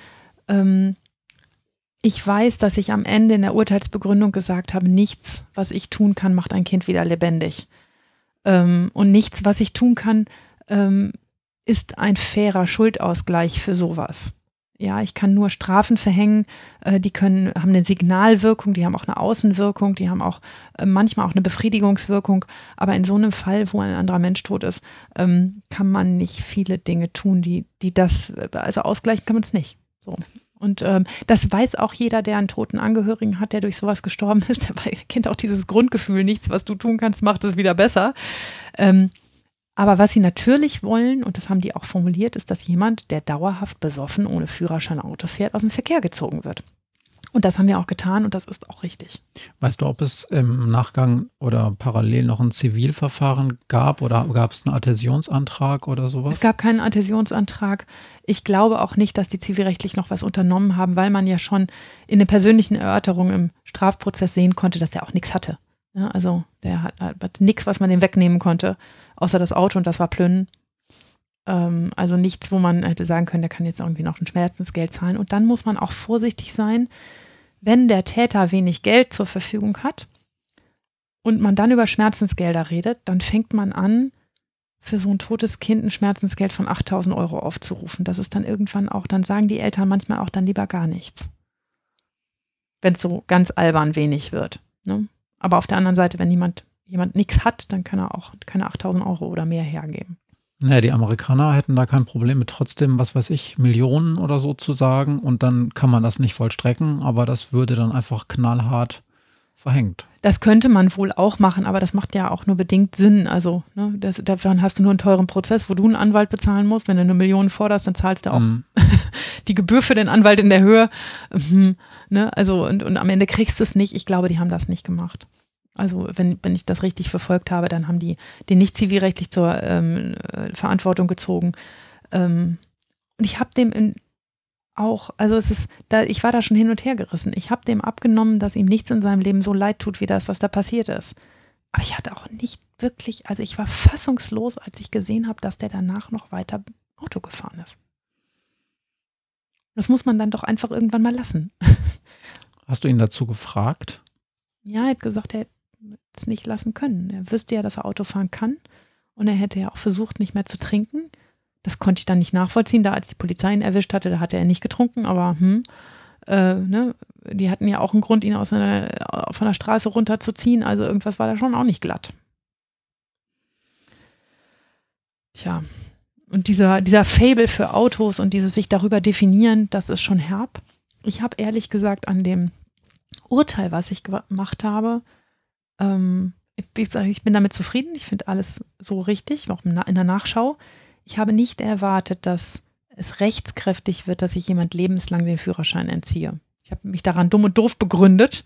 Ähm, ich weiß, dass ich am Ende in der Urteilsbegründung gesagt habe, nichts, was ich tun kann, macht ein Kind wieder lebendig. Ähm, und nichts, was ich tun kann, ähm, ist ein fairer Schuldausgleich für sowas. Ja, ich kann nur Strafen verhängen, äh, die können, haben eine Signalwirkung, die haben auch eine Außenwirkung, die haben auch äh, manchmal auch eine Befriedigungswirkung. Aber in so einem Fall, wo ein anderer Mensch tot ist, ähm, kann man nicht viele Dinge tun, die, die das, also ausgleichen kann man es nicht. So. Und ähm, das weiß auch jeder, der einen toten Angehörigen hat, der durch sowas gestorben ist. Der kennt auch dieses Grundgefühl, nichts, was du tun kannst, macht es wieder besser. Ähm, aber was sie natürlich wollen, und das haben die auch formuliert, ist, dass jemand, der dauerhaft besoffen ohne Führerschein Auto fährt, aus dem Verkehr gezogen wird. Und das haben wir auch getan und das ist auch richtig. Weißt du, ob es im Nachgang oder parallel noch ein Zivilverfahren gab oder gab es einen Adhäsionsantrag oder sowas? Es gab keinen Adhäsionsantrag. Ich glaube auch nicht, dass die zivilrechtlich noch was unternommen haben, weil man ja schon in den persönlichen Erörterungen im Strafprozess sehen konnte, dass der auch nichts hatte. Ja, also der hat, hat nichts, was man dem wegnehmen konnte, außer das Auto und das war Plünnen. Ähm, also nichts, wo man hätte sagen können, der kann jetzt irgendwie noch ein Schmerzensgeld zahlen. Und dann muss man auch vorsichtig sein, wenn der Täter wenig Geld zur Verfügung hat und man dann über Schmerzensgelder redet, dann fängt man an, für so ein totes Kind ein Schmerzensgeld von 8000 Euro aufzurufen. Das ist dann irgendwann auch, dann sagen die Eltern manchmal auch dann lieber gar nichts. Wenn es so ganz albern wenig wird. Ne? Aber auf der anderen Seite, wenn jemand, jemand nichts hat, dann kann er auch keine 8000 Euro oder mehr hergeben. Naja, die Amerikaner hätten da kein Problem mit trotzdem, was weiß ich, Millionen oder so zu sagen und dann kann man das nicht vollstrecken, aber das würde dann einfach knallhart verhängt. Das könnte man wohl auch machen, aber das macht ja auch nur bedingt Sinn. Also, ne, das, dann hast du nur einen teuren Prozess, wo du einen Anwalt bezahlen musst. Wenn du eine Million forderst, dann zahlst du auch mm. die Gebühr für den Anwalt in der Höhe. Ne, also, und, und am Ende kriegst du es nicht. Ich glaube, die haben das nicht gemacht. Also wenn, wenn ich das richtig verfolgt habe, dann haben die den nicht zivilrechtlich zur ähm, äh, Verantwortung gezogen. Ähm, und ich habe dem in, auch, also es ist, da, ich war da schon hin und her gerissen. Ich habe dem abgenommen, dass ihm nichts in seinem Leben so leid tut, wie das, was da passiert ist. Aber ich hatte auch nicht wirklich, also ich war fassungslos, als ich gesehen habe, dass der danach noch weiter Auto gefahren ist. Das muss man dann doch einfach irgendwann mal lassen. Hast du ihn dazu gefragt? Ja, er hat gesagt, er es nicht lassen können. Er wüsste ja, dass er Auto fahren kann und er hätte ja auch versucht, nicht mehr zu trinken. Das konnte ich dann nicht nachvollziehen. Da, als die Polizei ihn erwischt hatte, da hatte er nicht getrunken, aber hm, äh, ne, die hatten ja auch einen Grund, ihn aus einer, von der Straße runterzuziehen. Also irgendwas war da schon auch nicht glatt. Tja, und dieser, dieser Fable für Autos und dieses sich darüber definieren, das ist schon herb. Ich habe ehrlich gesagt an dem Urteil, was ich gemacht habe, ähm, ich, bin damit zufrieden. Ich finde alles so richtig, auch in der Nachschau. Ich habe nicht erwartet, dass es rechtskräftig wird, dass ich jemand lebenslang den Führerschein entziehe. Ich habe mich daran dumm und doof begründet.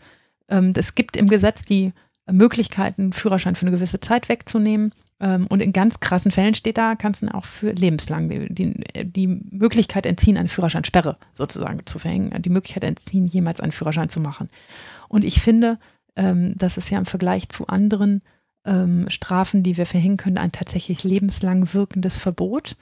Ähm, es gibt im Gesetz die Möglichkeiten, Führerschein für eine gewisse Zeit wegzunehmen. Ähm, und in ganz krassen Fällen steht da, kannst du auch für lebenslang die, die Möglichkeit entziehen, eine Führerscheinsperre sozusagen zu verhängen, die Möglichkeit entziehen, jemals einen Führerschein zu machen. Und ich finde, ähm, das ist ja im Vergleich zu anderen ähm, Strafen, die wir verhängen können, ein tatsächlich lebenslang wirkendes Verbot.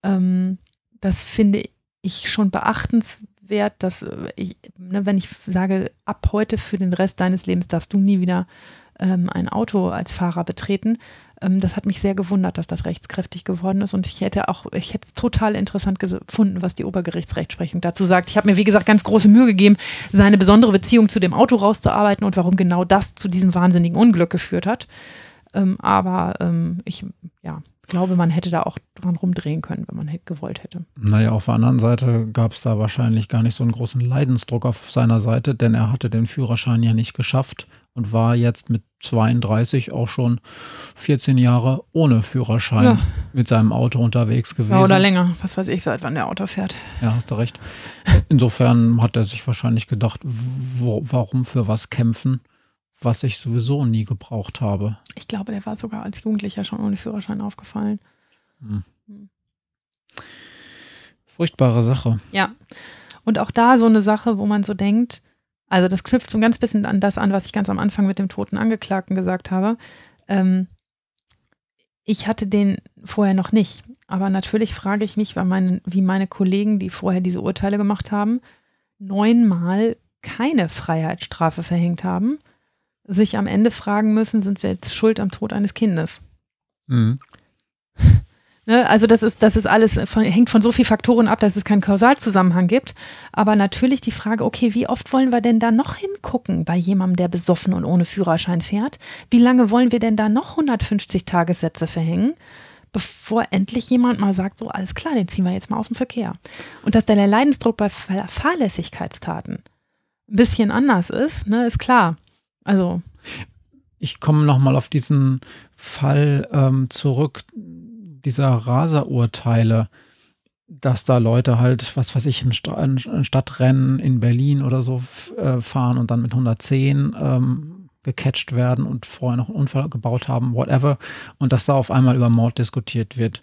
Das finde ich schon beachtenswert, dass äh, ich, ne, wenn ich sage, ab heute für den Rest deines Lebens darfst du nie wieder ein Auto als Fahrer betreten, das hat mich sehr gewundert, dass das rechtskräftig geworden ist. Und ich hätte auch, ich hätte es total interessant gefunden, was die Obergerichtsrechtsprechung dazu sagt. Ich habe mir, wie gesagt, ganz große Mühe gegeben, seine besondere Beziehung zu dem Auto rauszuarbeiten und warum genau das zu diesem wahnsinnigen Unglück geführt hat. Ähm, aber ähm, ich, ja, glaube, man hätte da auch dran rumdrehen können, wenn man gewollt hätte. Naja, auf der anderen Seite gab es da wahrscheinlich gar nicht so einen großen Leidensdruck auf seiner Seite, denn er hatte den Führerschein ja nicht geschafft und war jetzt mit 32 auch schon 14 Jahre ohne Führerschein ja. mit seinem Auto unterwegs gewesen. Ja, oder länger, was weiß ich, seit wann der Auto fährt. Ja, hast du recht. Insofern hat er sich wahrscheinlich gedacht, wo, warum für was kämpfen, was ich sowieso nie gebraucht habe. Ich glaube, der war sogar als Jugendlicher schon ohne Führerschein aufgefallen. Hm. Hm. Furchtbare Sache. Ja. Und auch da so eine Sache, wo man so denkt, also das knüpft so ein ganz bisschen an das an, was ich ganz am Anfang mit dem toten Angeklagten gesagt habe. Ähm, ich hatte den vorher noch nicht. Aber natürlich frage ich mich, meine, wie meine Kollegen, die vorher diese Urteile gemacht haben, neunmal keine Freiheitsstrafe verhängt haben sich am Ende fragen müssen, sind wir jetzt schuld am Tod eines Kindes? Mhm. Ne, also das ist, das ist alles, von, hängt von so vielen Faktoren ab, dass es keinen Kausalzusammenhang gibt. Aber natürlich die Frage, okay, wie oft wollen wir denn da noch hingucken bei jemandem, der besoffen und ohne Führerschein fährt? Wie lange wollen wir denn da noch 150 Tagessätze verhängen? bevor endlich jemand mal sagt, so alles klar, den ziehen wir jetzt mal aus dem Verkehr. Und dass der Leidensdruck bei Fahrlässigkeitstaten ein bisschen anders ist, ne, ist klar. Also. Ich komme nochmal auf diesen Fall ähm, zurück, dieser Raserurteile, dass da Leute halt, was weiß ich, ein, Stadtrennen in Berlin oder so äh, fahren und dann mit 110 ähm, gecatcht werden und vorher noch einen Unfall gebaut haben, whatever, und dass da auf einmal über Mord diskutiert wird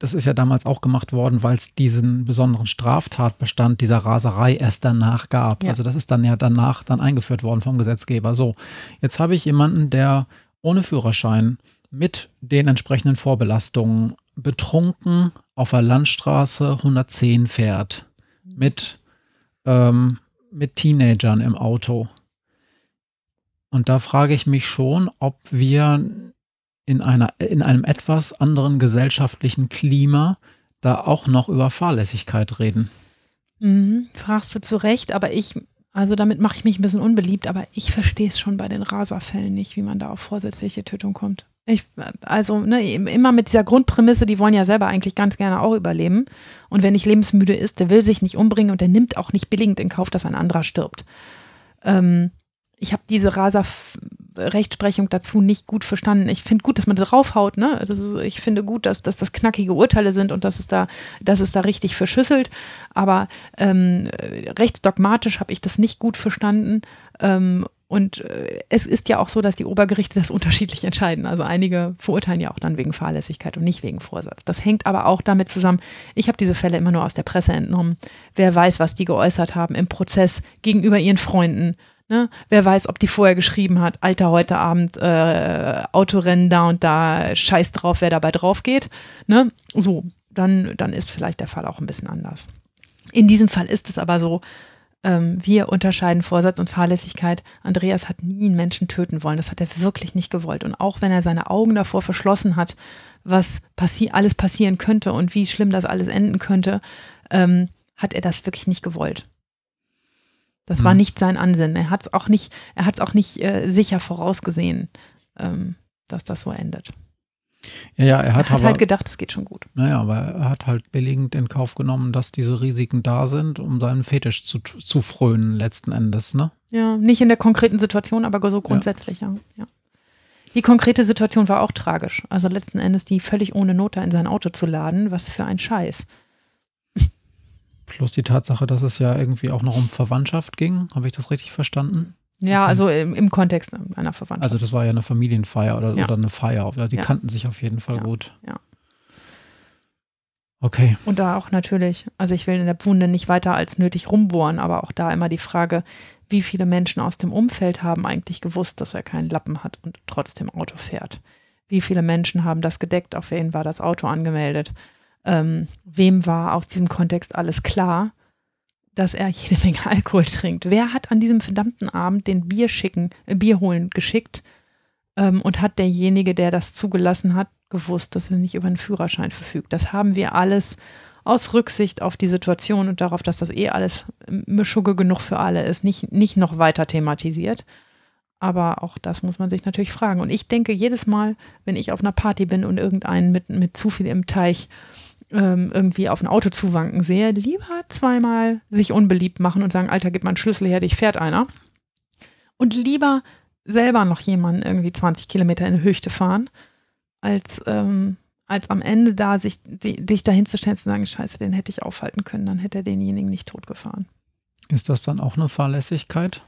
das ist ja damals auch gemacht worden, weil es diesen besonderen Straftatbestand dieser Raserei erst danach gab. Ja. Also das ist dann ja danach dann eingeführt worden vom Gesetzgeber. So, jetzt habe ich jemanden, der ohne Führerschein mit den entsprechenden Vorbelastungen betrunken auf der Landstraße 110 fährt. Mit, ähm, mit Teenagern im Auto. Und da frage ich mich schon, ob wir in, einer, in einem etwas anderen gesellschaftlichen Klima da auch noch über Fahrlässigkeit reden. Mhm, fragst du zu Recht, aber ich, also damit mache ich mich ein bisschen unbeliebt, aber ich verstehe es schon bei den Raserfällen nicht, wie man da auf vorsätzliche Tötung kommt. Ich, also ne, immer mit dieser Grundprämisse, die wollen ja selber eigentlich ganz gerne auch überleben. Und wer nicht lebensmüde ist, der will sich nicht umbringen und der nimmt auch nicht billigend in Kauf, dass ein anderer stirbt. Ähm, ich habe diese Raser Rechtsprechung dazu nicht gut verstanden. Ich finde gut, dass man da draufhaut, ne? Ist, ich finde gut, dass, dass das knackige Urteile sind und dass es da, dass es da richtig verschüsselt. Aber ähm, rechtsdogmatisch habe ich das nicht gut verstanden. Ähm, und äh, es ist ja auch so, dass die Obergerichte das unterschiedlich entscheiden. Also einige verurteilen ja auch dann wegen Fahrlässigkeit und nicht wegen Vorsatz. Das hängt aber auch damit zusammen, ich habe diese Fälle immer nur aus der Presse entnommen. Wer weiß, was die geäußert haben im Prozess gegenüber ihren Freunden Ne? Wer weiß, ob die vorher geschrieben hat, Alter, heute Abend äh, Autorennen da und da, scheiß drauf, wer dabei drauf geht. Ne? So, dann, dann ist vielleicht der Fall auch ein bisschen anders. In diesem Fall ist es aber so, ähm, wir unterscheiden Vorsatz und Fahrlässigkeit. Andreas hat nie einen Menschen töten wollen. Das hat er wirklich nicht gewollt. Und auch wenn er seine Augen davor verschlossen hat, was passi alles passieren könnte und wie schlimm das alles enden könnte, ähm, hat er das wirklich nicht gewollt. Das mhm. war nicht sein Ansinnen. Er hat es auch nicht, er hat es auch nicht äh, sicher vorausgesehen, ähm, dass das so endet. Ja, ja, er hat, er hat aber, halt gedacht, es geht schon gut. Naja, aber er hat halt billigend in Kauf genommen, dass diese Risiken da sind, um seinen Fetisch zu, zu frönen, letzten Endes, ne? Ja, nicht in der konkreten Situation, aber so grundsätzlich, ja. ja. Die konkrete Situation war auch tragisch. Also letzten Endes die völlig ohne Not da in sein Auto zu laden, was für ein Scheiß. Plus die Tatsache, dass es ja irgendwie auch noch um Verwandtschaft ging. Habe ich das richtig verstanden? Ja, okay. also im, im, Kontext einer Verwandtschaft. Also das war ja eine Familienfeier oder, ja. oder eine Feier. Die ja. kannten sich auf jeden Fall ja. gut. Ja. Okay. Und da auch natürlich, also ich will in der Wunde nicht weiter als nötig rumbohren, aber auch da immer die Frage, wie viele Menschen aus dem Umfeld haben eigentlich gewusst, dass er keinen Lappen hat und trotzdem Auto fährt? Wie viele Menschen haben das gedeckt? Auf wen war das Auto angemeldet? ähm, wem war aus diesem Kontext alles klar, dass er jede Menge Alkohol trinkt. Wer hat an diesem verdammten Abend den Bier schicken, äh, Bier holen geschickt ähm, und hat derjenige, der das zugelassen hat, gewusst, dass er nicht über einen Führerschein verfügt. Das haben wir alles aus Rücksicht auf die Situation und darauf, dass das eh alles Mischugge genug für alle ist, nicht, nicht noch weiter thematisiert. Aber auch das muss man sich natürlich fragen. Und ich denke jedes Mal, wenn ich auf einer Party bin und irgendeinen mit, mit zu viel im Teich ähm, irgendwie auf ein Auto zuwanken sehe, lieber zweimal sich unbeliebt machen und sagen, Alter, gib mal einen Schlüssel her, dich fährt einer. Und lieber selber noch jemanden irgendwie 20 Kilometer in die Höchste fahren, als, ähm, als am Ende da sich die, dich dahin zu stellen und zu sagen, scheiße, den hätte ich aufhalten können, dann hätte er denjenigen nicht totgefahren. Ist das dann auch eine Fahrlässigkeit?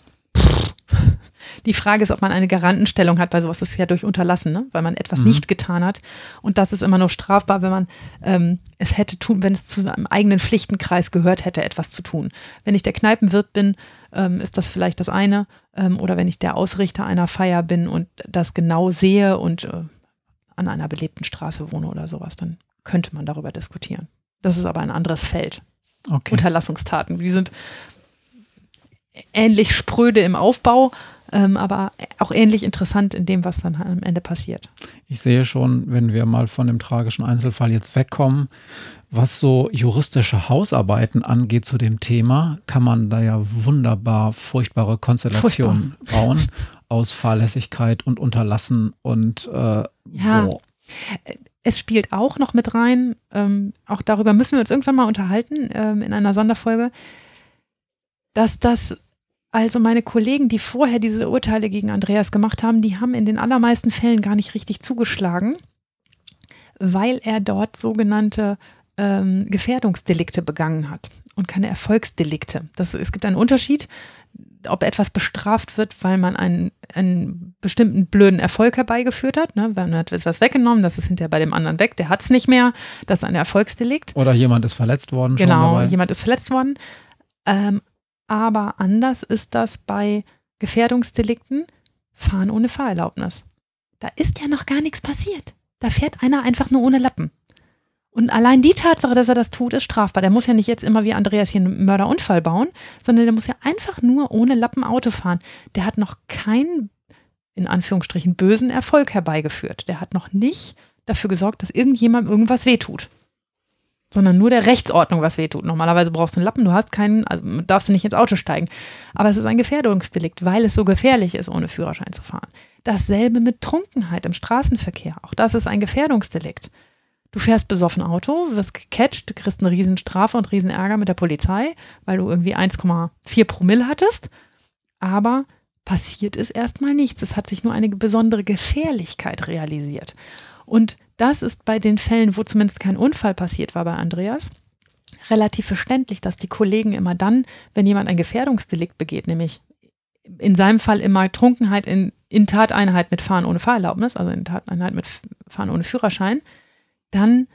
Die Frage ist, ob man eine Garantenstellung hat bei sowas. Ist ja durch Unterlassen, ne? weil man etwas mhm. nicht getan hat. Und das ist immer nur strafbar, wenn man ähm, es hätte tun, wenn es zu einem eigenen Pflichtenkreis gehört hätte, etwas zu tun. Wenn ich der Kneipenwirt bin, ähm, ist das vielleicht das eine. Ähm, oder wenn ich der Ausrichter einer Feier bin und das genau sehe und äh, an einer belebten Straße wohne oder sowas, dann könnte man darüber diskutieren. Das ist aber ein anderes Feld. Okay. Unterlassungstaten. Die sind ähnlich spröde im Aufbau, ähm, aber auch ähnlich interessant in dem, was dann am Ende passiert. Ich sehe schon, wenn wir mal von dem tragischen Einzelfall jetzt wegkommen, was so juristische Hausarbeiten angeht zu dem Thema, kann man da ja wunderbar furchtbare Konstellationen Furchtbar. bauen aus Fahrlässigkeit und Unterlassen und äh, ja. Boah. Es spielt auch noch mit rein, ähm, auch darüber müssen wir uns irgendwann mal unterhalten ähm, in einer Sonderfolge, dass das, also meine Kollegen, die vorher diese Urteile gegen Andreas gemacht haben, die haben in den allermeisten Fällen gar nicht richtig zugeschlagen, weil er dort sogenannte ähm, Gefährdungsdelikte begangen hat und keine Erfolgsdelikte. Das, es gibt einen Unterschied, ob etwas bestraft wird, weil man einen, einen bestimmten blöden Erfolg herbeigeführt hat. Ne? Man hat etwas weggenommen, das ist hinterher bei dem anderen weg, der hat es nicht mehr, das ist ein Erfolgsdelikt. Oder jemand ist verletzt worden. Genau, jemand ist verletzt worden. Ähm, aber anders ist das bei Gefährdungsdelikten, Fahren ohne Fahrerlaubnis. Da ist ja noch gar nichts passiert. Da fährt einer einfach nur ohne Lappen. Und allein die Tatsache, dass er das tut, ist strafbar. Der muss ja nicht jetzt immer wie Andreas hier einen Mörderunfall bauen, sondern der muss ja einfach nur ohne Lappen Auto fahren. Der hat noch keinen, in Anführungsstrichen, bösen Erfolg herbeigeführt. Der hat noch nicht dafür gesorgt, dass irgendjemandem irgendwas wehtut sondern nur der Rechtsordnung was wehtut. Normalerweise brauchst du einen Lappen, du hast keinen, also darfst du nicht ins Auto steigen. Aber es ist ein Gefährdungsdelikt, weil es so gefährlich ist, ohne Führerschein zu fahren. Dasselbe mit Trunkenheit im Straßenverkehr. Auch das ist ein Gefährdungsdelikt. Du fährst besoffen Auto, wirst gecatcht, du kriegst eine Riesenstrafe und Riesenärger mit der Polizei, weil du irgendwie 1,4 Promille hattest. Aber passiert ist erstmal nichts. Es hat sich nur eine besondere Gefährlichkeit realisiert. Und das ist bei den Fällen, wo zumindest kein Unfall passiert war bei Andreas, relativ verständlich, dass die Kollegen immer dann, wenn jemand ein Gefährdungsdelikt begeht, nämlich in seinem Fall immer Trunkenheit in, in Tateinheit mit Fahren ohne Fahrerlaubnis, also in Tateinheit mit Fahren ohne Führerschein, dann,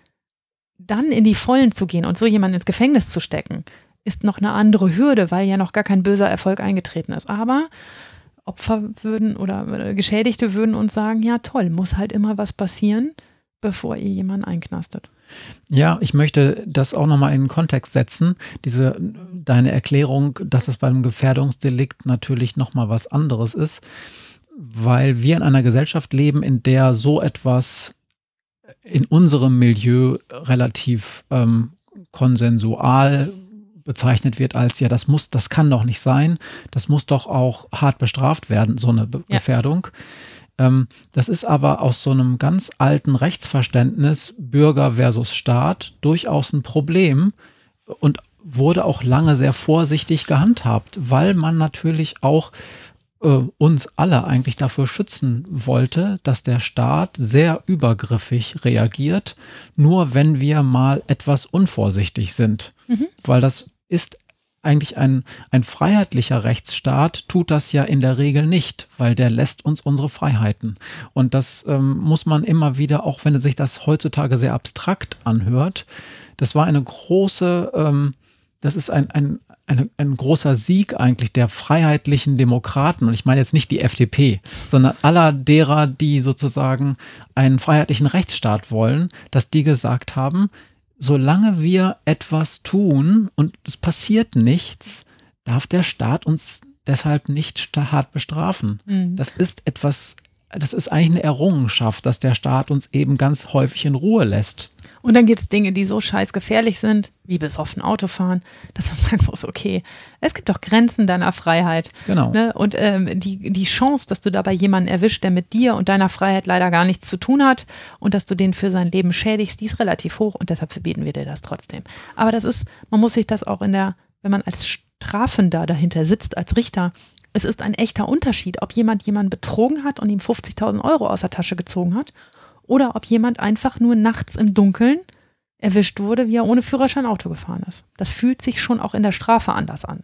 dann in die Vollen zu gehen und so jemanden ins Gefängnis zu stecken, ist noch eine andere Hürde, weil ja noch gar kein böser Erfolg eingetreten ist. Aber Opfer würden oder Geschädigte würden uns sagen, ja toll, muss halt immer was passieren, bevor ihr jemanden einknastet. Ja, ich möchte das auch nochmal in den Kontext setzen. Diese, deine Erklärung, dass es beim Gefährdungsdelikt natürlich nochmal was anderes ist, weil wir in einer Gesellschaft leben, in der so etwas in unserem Milieu relativ ähm, konsensual bezeichnet wird als, ja, das muss, das kann doch nicht sein, das muss doch auch hart bestraft werden, so eine Be ja. Gefährdung. Ähm, das ist aber aus so einem ganz alten Rechtsverständnis Bürger versus Staat durchaus ein Problem und wurde auch lange sehr vorsichtig gehandhabt, weil man natürlich auch äh, uns alle eigentlich dafür schützen wollte, dass der Staat sehr übergriffig reagiert, nur wenn wir mal etwas unvorsichtig sind. Mhm. Weil das ist eigentlich ein, ein freiheitlicher Rechtsstaat tut das ja in der Regel nicht, weil der lässt uns unsere Freiheiten. Und das ähm, muss man immer wieder, auch wenn sich das heutzutage sehr abstrakt anhört, das war eine große, ähm, das ist ein, ein, ein, ein großer Sieg eigentlich der freiheitlichen Demokraten. Und ich meine jetzt nicht die FDP, sondern aller derer, die sozusagen einen freiheitlichen Rechtsstaat wollen, dass die gesagt haben, solange wir etwas tun und es passiert nichts, darf der Staat uns deshalb nicht hart bestrafen. Mhm. Das ist etwas das ist eigentlich eine Errungenschaft, dass der Staat uns eben ganz häufig in Ruhe lässt. Und dann gibt es Dinge, die so scheiß gefährlich sind, wie besoffen Autofahren, dass man sagen muss, okay, es gibt doch Grenzen deiner Freiheit. Genau. Ne? Und ähm, die, die Chance, dass du dabei jemanden erwischt, der mit dir und deiner Freiheit leider gar nichts zu tun hat und dass du den für sein Leben schädigst, die ist relativ hoch und deshalb verbieten wir dir das trotzdem. Aber das ist, man muss sich das auch in der, wenn man als Strafender dahinter sitzt, als Richter, es ist ein echter Unterschied, ob jemand jemanden betrogen hat und ihm 50.000 Euro aus der Tasche gezogen hat oder ob jemand einfach nur nachts im Dunkeln erwischt wurde, wie er ohne Führerschein Auto gefahren ist. Das fühlt sich schon auch in der Strafe anders an.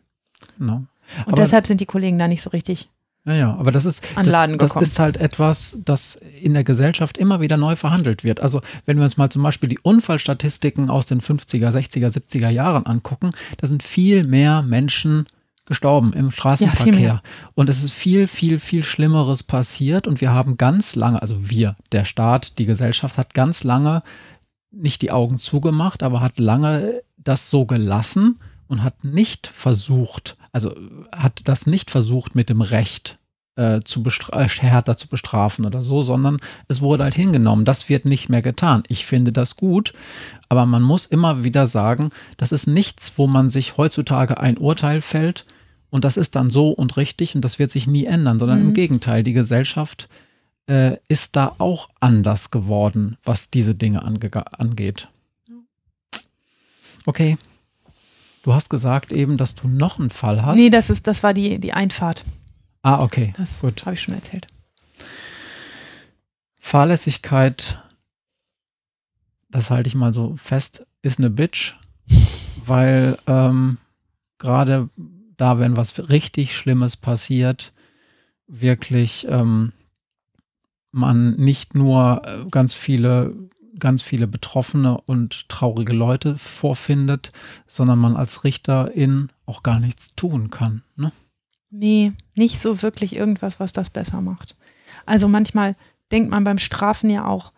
Genau. Und deshalb sind die Kollegen da nicht so richtig. Ja, ja, aber das ist, An das, das ist halt etwas, das in der Gesellschaft immer wieder neu verhandelt wird. Also wenn wir uns mal zum Beispiel die Unfallstatistiken aus den 50er, 60er, 70er Jahren angucken, da sind viel mehr Menschen gestorben im Straßenverkehr. mehr. und es ist viel, viel, viel Schlimmeres passiert und wir haben ganz lange, also wir, der Staat, die Gesellschaft hat ganz lange nicht die Augen zugemacht, aber hat lange das so gelassen und hat nicht versucht, also hat das nicht versucht mit dem Recht äh, zu bestra- äh, härter zu bestrafen oder so, sondern es wurde halt hingenommen. Das wird nicht mehr getan. Ich finde das gut, aber man muss immer wieder sagen, das ist nichts, wo man sich heutzutage ein Urteil fällt und das ist dann so und richtig und das wird sich nie ändern, sondern im Mhm. Gegenteil, die Gesellschaft äh, ist da auch anders geworden, was diese Dinge angeht. Okay. Du hast gesagt eben, dass du noch einen Fall hast. Nee, das ist, das war die, die Einfahrt. ah, okay. Das Gut. habe ich schon erzählt. Fahrlässigkeit, das halte ich mal so fest, ist eine Bitch, weil ähm, gerade da, wenn was richtig Schlimmes passiert, wirklich ähm, man nicht nur äh, ganz viele, ganz viele betroffene und traurige Leute vorfindet, sondern man als Richterin auch gar nichts tun kann. Ne? Nee, nicht so wirklich irgendwas, was das besser macht. Also manchmal denkt man beim Strafen ja auch,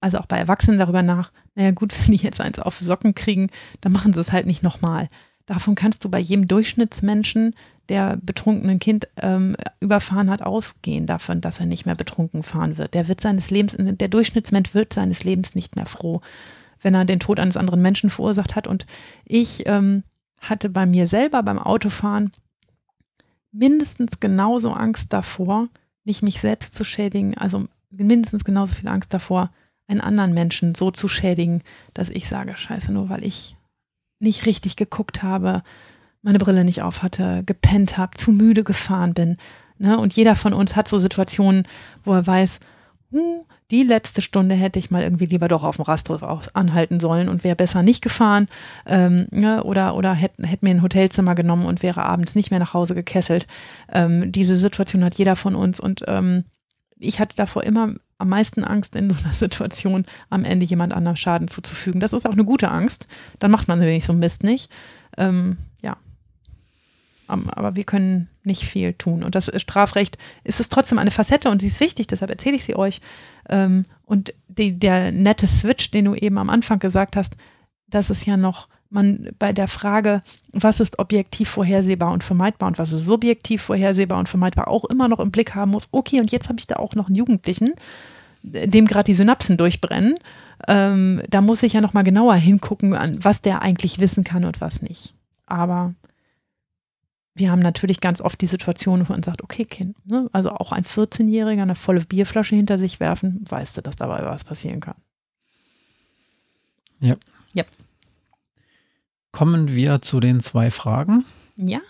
also auch bei Erwachsenen darüber nach, naja gut, wenn die jetzt eins auf Socken kriegen, dann machen sie es halt nicht nochmal. Davon kannst du bei jedem Durchschnittsmenschen, der betrunkenen Kind ähm, überfahren hat, ausgehen davon, dass er nicht mehr betrunken fahren wird. Der wird seines Lebens, der Durchschnittsmensch wird seines Lebens nicht mehr froh, wenn er den Tod eines anderen Menschen verursacht hat. Und ich ähm, hatte bei mir selber beim Autofahren mindestens genauso Angst davor, nicht mich selbst zu schädigen, also mindestens genauso viel Angst davor, einen anderen Menschen so zu schädigen, dass ich sage, scheiße, nur weil ich nicht richtig geguckt habe, meine Brille nicht auf hatte, gepennt habe, zu müde gefahren bin. Ne? Und jeder von uns hat so Situationen, wo er weiß, huh, die letzte Stunde hätte ich mal irgendwie lieber doch auf dem Rasthof anhalten sollen und wäre besser nicht gefahren ähm, ne? oder, oder hätte hätt mir ein Hotelzimmer genommen und wäre abends nicht mehr nach Hause gekesselt. Ähm, diese Situation hat jeder von uns und ähm, ich hatte davor immer am meisten Angst, in so einer Situation am Ende jemand anderem Schaden zuzufügen. Das ist auch eine gute Angst. Dann macht man nämlich so Mist nicht. Ähm, ja. Aber wir können nicht viel tun. Und das Strafrecht ist es trotzdem eine Facette und sie ist wichtig, deshalb erzähle ich sie euch. Ähm, und die, der nette Switch, den du eben am Anfang gesagt hast, das ist ja noch man bei der Frage, was ist objektiv vorhersehbar und vermeidbar und was ist subjektiv vorhersehbar und vermeidbar, auch immer noch im Blick haben muss, okay, und jetzt habe ich da auch noch einen Jugendlichen, dem gerade die Synapsen durchbrennen. Ähm, da muss ich ja noch mal genauer hingucken, an was der eigentlich wissen kann und was nicht. Aber wir haben natürlich ganz oft die Situation, wo man sagt, okay, Kind, ne? also auch ein 14-Jähriger eine volle Bierflasche hinter sich werfen, weißt du, dass dabei was passieren kann. Kommen wir zu den zwei Fragen. Ja,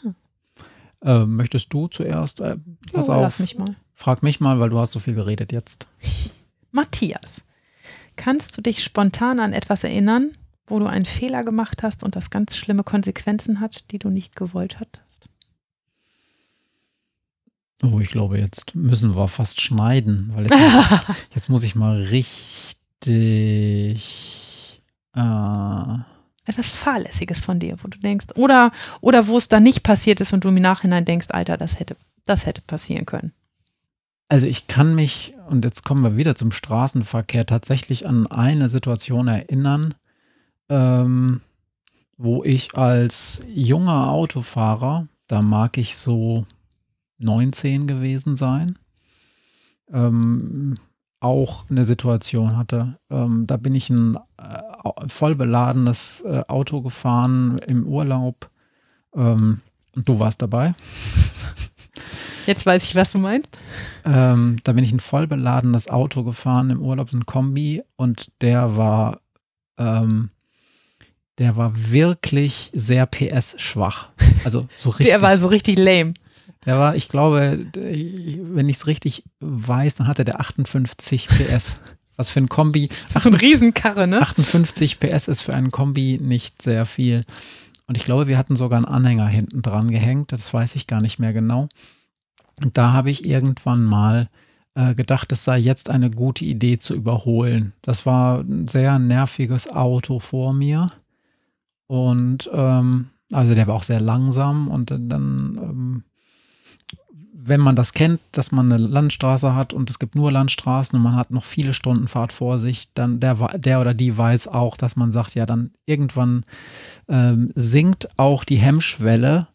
Äh, möchtest du zuerst? Äh, pass jo, auf, lass mich mal. frag mich mal, weil du hast so viel geredet jetzt. Matthias, kannst du dich spontan an etwas erinnern, wo du einen Fehler gemacht hast und das ganz schlimme Konsequenzen hat, die du nicht gewollt hattest? Oh, ich glaube, jetzt müssen wir fast schneiden, weil jetzt, jetzt muss ich mal richtig. Äh, Etwas Fahrlässiges von dir, wo du denkst, oder, oder wo es dann nicht passiert ist und du im Nachhinein denkst, Alter, das hätte, das hätte passieren können. Also ich kann mich, und jetzt kommen wir wieder zum Straßenverkehr, tatsächlich an eine Situation erinnern, ähm, wo ich als junger Autofahrer, da mag ich so 19 gewesen sein, ähm, auch eine Situation hatte. Ähm, da bin ich ein äh, voll beladenes äh, Auto gefahren im Urlaub. Ähm, du warst dabei. Jetzt weiß ich, was du meinst. Ähm, da bin ich ein voll beladenes Auto gefahren im Urlaub, ein Kombi, und der war, ähm, der war wirklich sehr PS-schwach. Also so richtig. der war so richtig lame. Der war, ich glaube, wenn ich es richtig weiß, dann hatte der 58 PS. Was für ein Kombi. Das ist so ein Riesenkarre, ne? 58 PS ist für einen Kombi nicht sehr viel. Und ich glaube, wir hatten sogar einen Anhänger hinten dran gehängt. Das weiß ich gar nicht mehr genau. Und da habe ich irgendwann mal äh, gedacht, es sei jetzt eine gute Idee zu überholen. Das war ein sehr nerviges Auto vor mir. Und ähm, also der war auch sehr langsam und dann, ähm, wenn man das kennt, dass man eine Landstraße hat und es gibt nur Landstraßen und man hat noch viele Stunden Fahrt vor sich, dann der, der oder die weiß auch, dass man sagt, ja, dann irgendwann ähm, sinkt auch die Hemmschwelle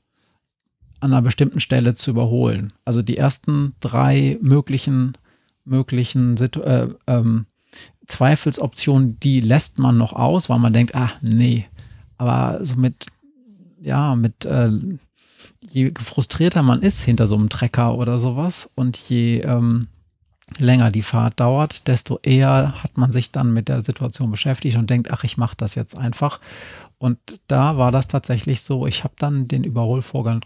an einer bestimmten Stelle zu überholen. Also die ersten drei möglichen, möglichen äh, ähm, Zweifelsoptionen, die lässt man noch aus, weil man denkt, ach nee. Aber so mit, ja, mit, äh, je frustrierter man ist hinter so einem Trecker oder sowas und je ähm, länger die Fahrt dauert, desto eher hat man sich dann mit der Situation beschäftigt und denkt, ach, ich mache das jetzt einfach. Und da war das tatsächlich so, ich habe dann den Überholvorgang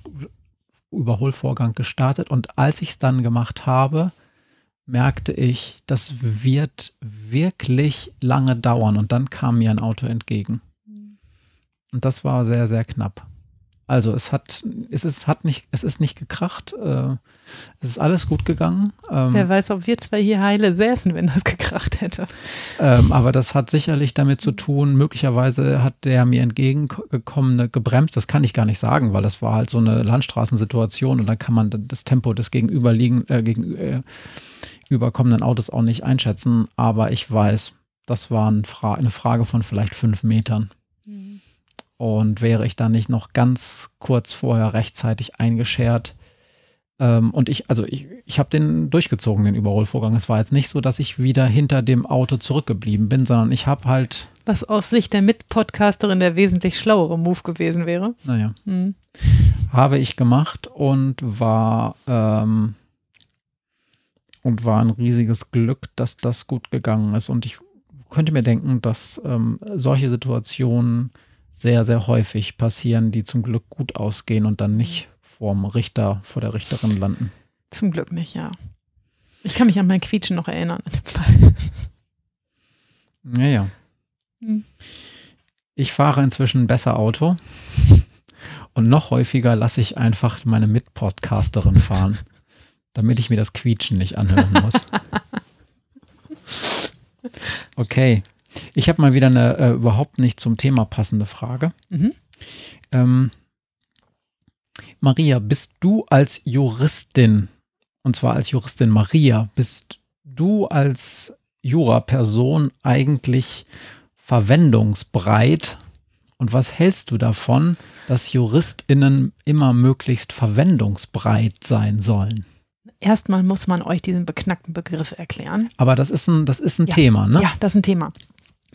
Überholvorgang gestartet und als ich es dann gemacht habe, merkte ich, das wird wirklich lange dauern und dann kam mir ein Auto entgegen. Und das war sehr, sehr knapp. Also es hat, es ist, hat nicht, es ist nicht gekracht. Äh, es ist alles gut gegangen. Ähm, Wer weiß, ob wir zwei hier heile säßen, wenn das gekracht hätte. Ähm, aber das hat sicherlich damit zu tun, möglicherweise hat der mir entgegengekommene gebremst. Das kann ich gar nicht sagen, weil das war halt so eine Landstraßensituation und dann kann man das Tempo des gegenüberliegen, äh, gegenüberkommenden äh, Autos auch nicht einschätzen. Aber ich weiß, das war ein Fra eine Frage von vielleicht fünf Metern. Mhm. Und wäre ich dann nicht noch ganz kurz vorher rechtzeitig eingeschert, ähm, und ich, also ich, ich habe den durchgezogen, den Überholvorgang. Es war jetzt nicht so, dass ich wieder hinter dem Auto zurückgeblieben bin, sondern ich habe halt. Was aus Sicht der Mitpodcasterin der wesentlich schlauere Move gewesen wäre. Naja. Mhm. Habe ich gemacht und war, ähm, und war ein riesiges Glück, dass das gut gegangen ist. Und ich könnte mir denken, dass ähm, solche Situationen sehr, sehr häufig passieren, die zum Glück gut ausgehen und dann nicht vorm Richter, vor der Richterin landen. Zum Glück nicht, ja. Ich kann mich an mein Quietschen noch erinnern an dem Fall. Ja, ja. Hm. Ich fahre inzwischen besser Auto und noch häufiger lasse ich einfach meine Mitpodcasterin fahren, damit ich mir das Quietschen nicht anhören muss. Okay, ich habe mal wieder eine äh, überhaupt nicht zum Thema passende Frage. Mhm. Ähm, Maria, bist du als Juristin, und zwar als Juristin Maria, bist du als Jura-Person eigentlich verwendungsbreit? Und was hältst du davon, dass JuristInnen immer möglichst verwendungsbreit sein sollen? Erstmal muss man euch diesen beknackten Begriff erklären. Aber das ist ein, das ist ein ja. Thema, ne? Ja, das ist ein Thema.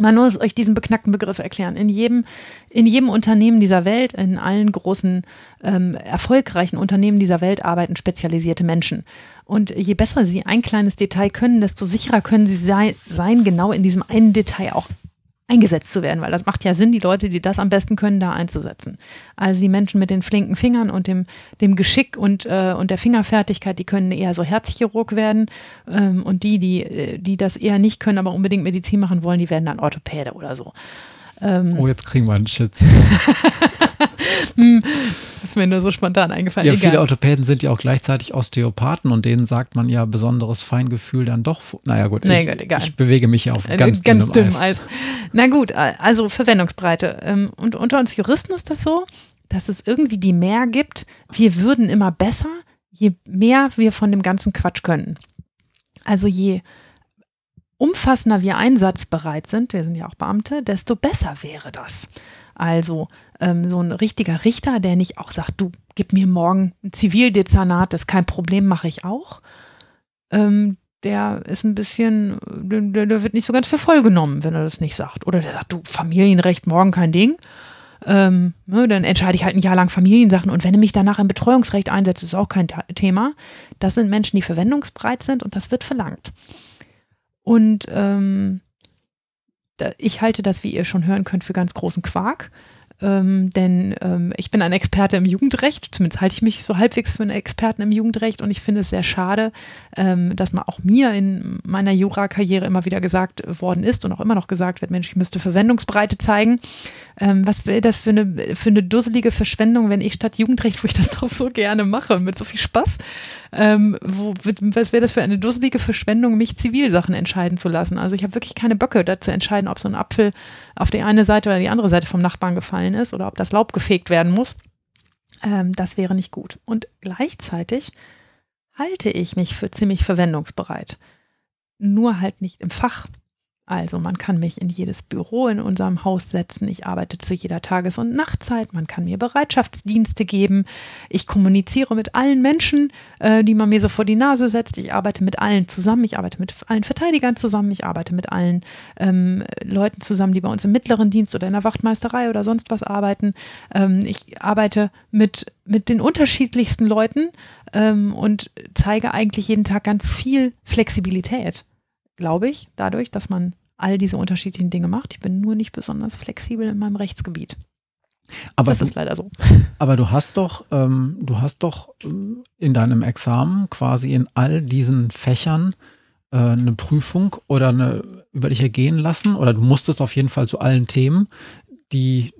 Man muss euch diesen beknackten Begriff erklären. In jedem, in jedem Unternehmen dieser Welt, in allen großen, ähm, erfolgreichen Unternehmen dieser Welt arbeiten spezialisierte Menschen. Und je besser sie ein kleines Detail können, desto sicherer können sie sei, sein, genau in diesem einen Detail auch eingesetzt zu werden, weil das macht ja Sinn, die Leute, die das am besten können, da einzusetzen. Also die Menschen mit den flinken Fingern und dem, dem Geschick und, äh, und der Fingerfertigkeit, die können eher so Herzchirurg werden ähm, und die, die, äh, die das eher nicht können, aber unbedingt Medizin machen wollen, die werden dann Orthopäde oder so. Ähm, oh, jetzt kriegen wir einen Schütz. Hm, ist mir nur so spontan eingefallen. Ja, Egal. viele Orthopäden sind ja auch gleichzeitig Osteopathen und denen sagt man ja besonderes Feingefühl dann doch. Naja, gut, nee, ich, gut egal. ich bewege mich auf äh, ganz, ganz dünnem, dünnem Eis. Eis. Na gut, also Verwendungsbreite. Ähm, und unter uns Juristen ist das so, dass es irgendwie die mehr gibt. Wir würden immer besser, je mehr wir von dem ganzen Quatsch können. Also je umfassender wir einsatzbereit sind, wir sind ja auch Beamte, desto besser wäre das. Also ähm, so ein richtiger Richter, der nicht auch sagt, du gib mir morgen ein Zivildezernat, das ist kein Problem, mache ich auch. Ähm, der ist ein bisschen, der, der, wird nicht so ganz für voll genommen, wenn er das nicht sagt. Oder der sagt, du, Familienrecht, morgen kein Ding. Ähm, ne, dann entscheide ich halt ein Jahr lang Familiensachen und wenn du mich danach im Betreuungsrecht einsetzt, ist auch kein Thema. Das sind Menschen, die verwendungsbereit sind und das wird verlangt. Und ähm, ich halte das, wie ihr schon hören könnt, für ganz großen Quark ähm, denn ähm, ich bin ein Experte im Jugendrecht, zumindest halte ich mich so halbwegs für einen Experten im Jugendrecht und ich finde es sehr schade, ähm, dass man auch mir in meiner Jura-Karriere immer wieder gesagt worden ist und auch immer noch gesagt wird, Mensch, ich müsste Verwendungsbreite zeigen. Ähm, was wäre das für eine, für eine dusselige Verschwendung, wenn ich statt Jugendrecht, wo ich das doch so gerne mache, mit so viel Spaß, ähm, wo, was wäre das für eine dusselige Verschwendung, mich Zivilsachen entscheiden zu lassen? Also ich habe wirklich keine Böcke dazu entscheiden, ob so ein Apfel auf die eine Seite oder die andere Seite vom Nachbarn gefallen ist oder ob das Laub gefegt werden muss. Ähm, das wäre nicht gut. Und gleichzeitig halte ich mich für ziemlich verwendungsbereit. Nur halt nicht im Fach. Also man kann mich in jedes Büro in unserem Haus setzen. Ich arbeite zu jeder Tages- und Nachtzeit. Man kann mir Bereitschaftsdienste geben. Ich kommuniziere mit allen Menschen, äh, die man mir so vor die Nase setzt. Ich arbeite mit allen zusammen. Ich arbeite mit allen Verteidigern zusammen. Ich arbeite mit allen ähm, Leuten zusammen, die bei uns im mittleren Dienst oder in der Wachtmeisterei oder sonst was arbeiten. Ähm, ich arbeite mit, mit den unterschiedlichsten Leuten ähm, und zeige eigentlich jeden Tag ganz viel Flexibilität glaube ich, dadurch, dass man all diese unterschiedlichen Dinge macht. Ich bin nur nicht besonders flexibel in meinem Rechtsgebiet. Aber das du, ist leider so. Aber du hast doch, ähm, du hast doch ähm, in deinem Examen quasi in all diesen Fächern äh, eine Prüfung oder eine über dich ergehen lassen oder du musstest auf jeden Fall zu allen Themen, die,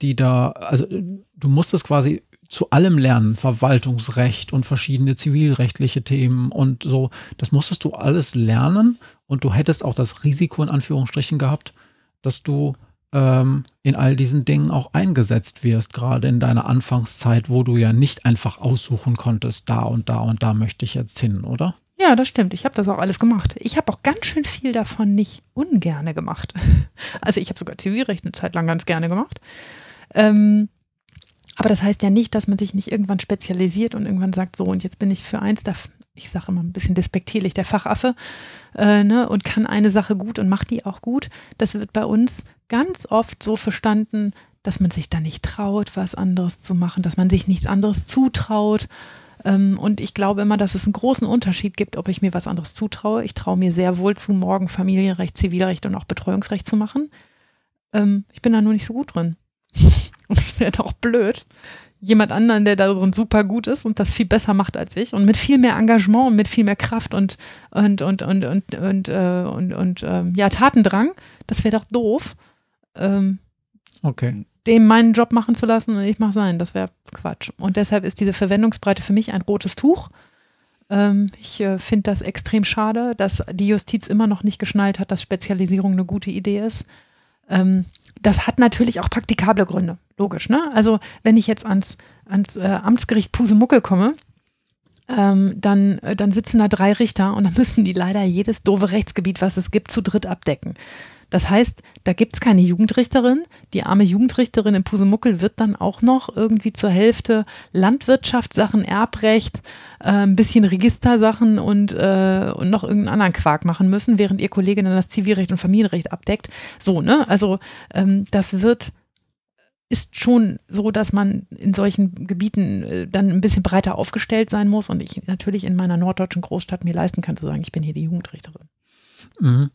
die da, also du musstest quasi zu allem lernen, Verwaltungsrecht und verschiedene zivilrechtliche Themen und so. Das musstest du alles lernen und du hättest auch das Risiko in Anführungsstrichen gehabt, dass du ähm, in all diesen Dingen auch eingesetzt wirst, gerade in deiner Anfangszeit, wo du ja nicht einfach aussuchen konntest, da und da und da möchte ich jetzt hin, oder? Ja, das stimmt. Ich habe das auch alles gemacht. Ich habe auch ganz schön viel davon nicht ungerne gemacht. Also ich habe sogar Zivilrecht eine Zeit lang ganz gerne gemacht. Ähm, aber das heißt ja nicht, dass man sich nicht irgendwann spezialisiert und irgendwann sagt, so und jetzt bin ich für eins ich sage immer ein bisschen despektierlich, der Fachaffe, äh, ne, und kann eine Sache gut und macht die auch gut. Das wird bei uns ganz oft so verstanden, dass man sich da nicht traut, was anderes zu machen, dass man sich nichts anderes zutraut. Ähm, und ich glaube immer, dass es einen großen Unterschied gibt, ob ich mir was anderes zutraue. Ich traue mir sehr wohl zu, morgen Familienrecht, Zivilrecht und auch Betreuungsrecht zu machen. Ähm, ich bin da nur nicht so gut drin. und das wäre doch blöd, jemand anderen, der darin super gut ist und das viel besser macht als ich und mit viel mehr Engagement und mit viel mehr Kraft und und und und und und, äh, und, und äh, ja Tatendrang, das wäre doch doof. Ähm, okay. Dem meinen Job machen zu lassen und ich mache sein, das wäre Quatsch. Und deshalb ist diese Verwendungsbreite für mich ein rotes Tuch. Ähm, ich äh, finde das extrem schade, dass die Justiz immer noch nicht geschnallt hat, dass Spezialisierung eine gute Idee ist. Ähm, das hat natürlich auch praktikable Gründe, logisch. Ne? Also wenn ich jetzt ans, ans äh, Amtsgericht Pusemuckel komme, ähm, dann, äh, dann sitzen da drei Richter und dann müssen die leider jedes doofe Rechtsgebiet, was es gibt, zu dritt abdecken. Das heißt, da gibt es keine Jugendrichterin. Die arme Jugendrichterin in Pusemuckel wird dann auch noch irgendwie zur Hälfte Landwirtschaftssachen, Erbrecht, äh, ein bisschen Registersachen und, äh, und noch irgendeinen anderen Quark machen müssen, während ihr Kollege dann das Zivilrecht und Familienrecht abdeckt. So, ne? Also ähm, das wird ist schon so, dass man in solchen Gebieten äh, dann ein bisschen breiter aufgestellt sein muss und ich natürlich in meiner norddeutschen Großstadt mir leisten kann zu sagen, ich bin hier die Jugendrichterin. Mhm.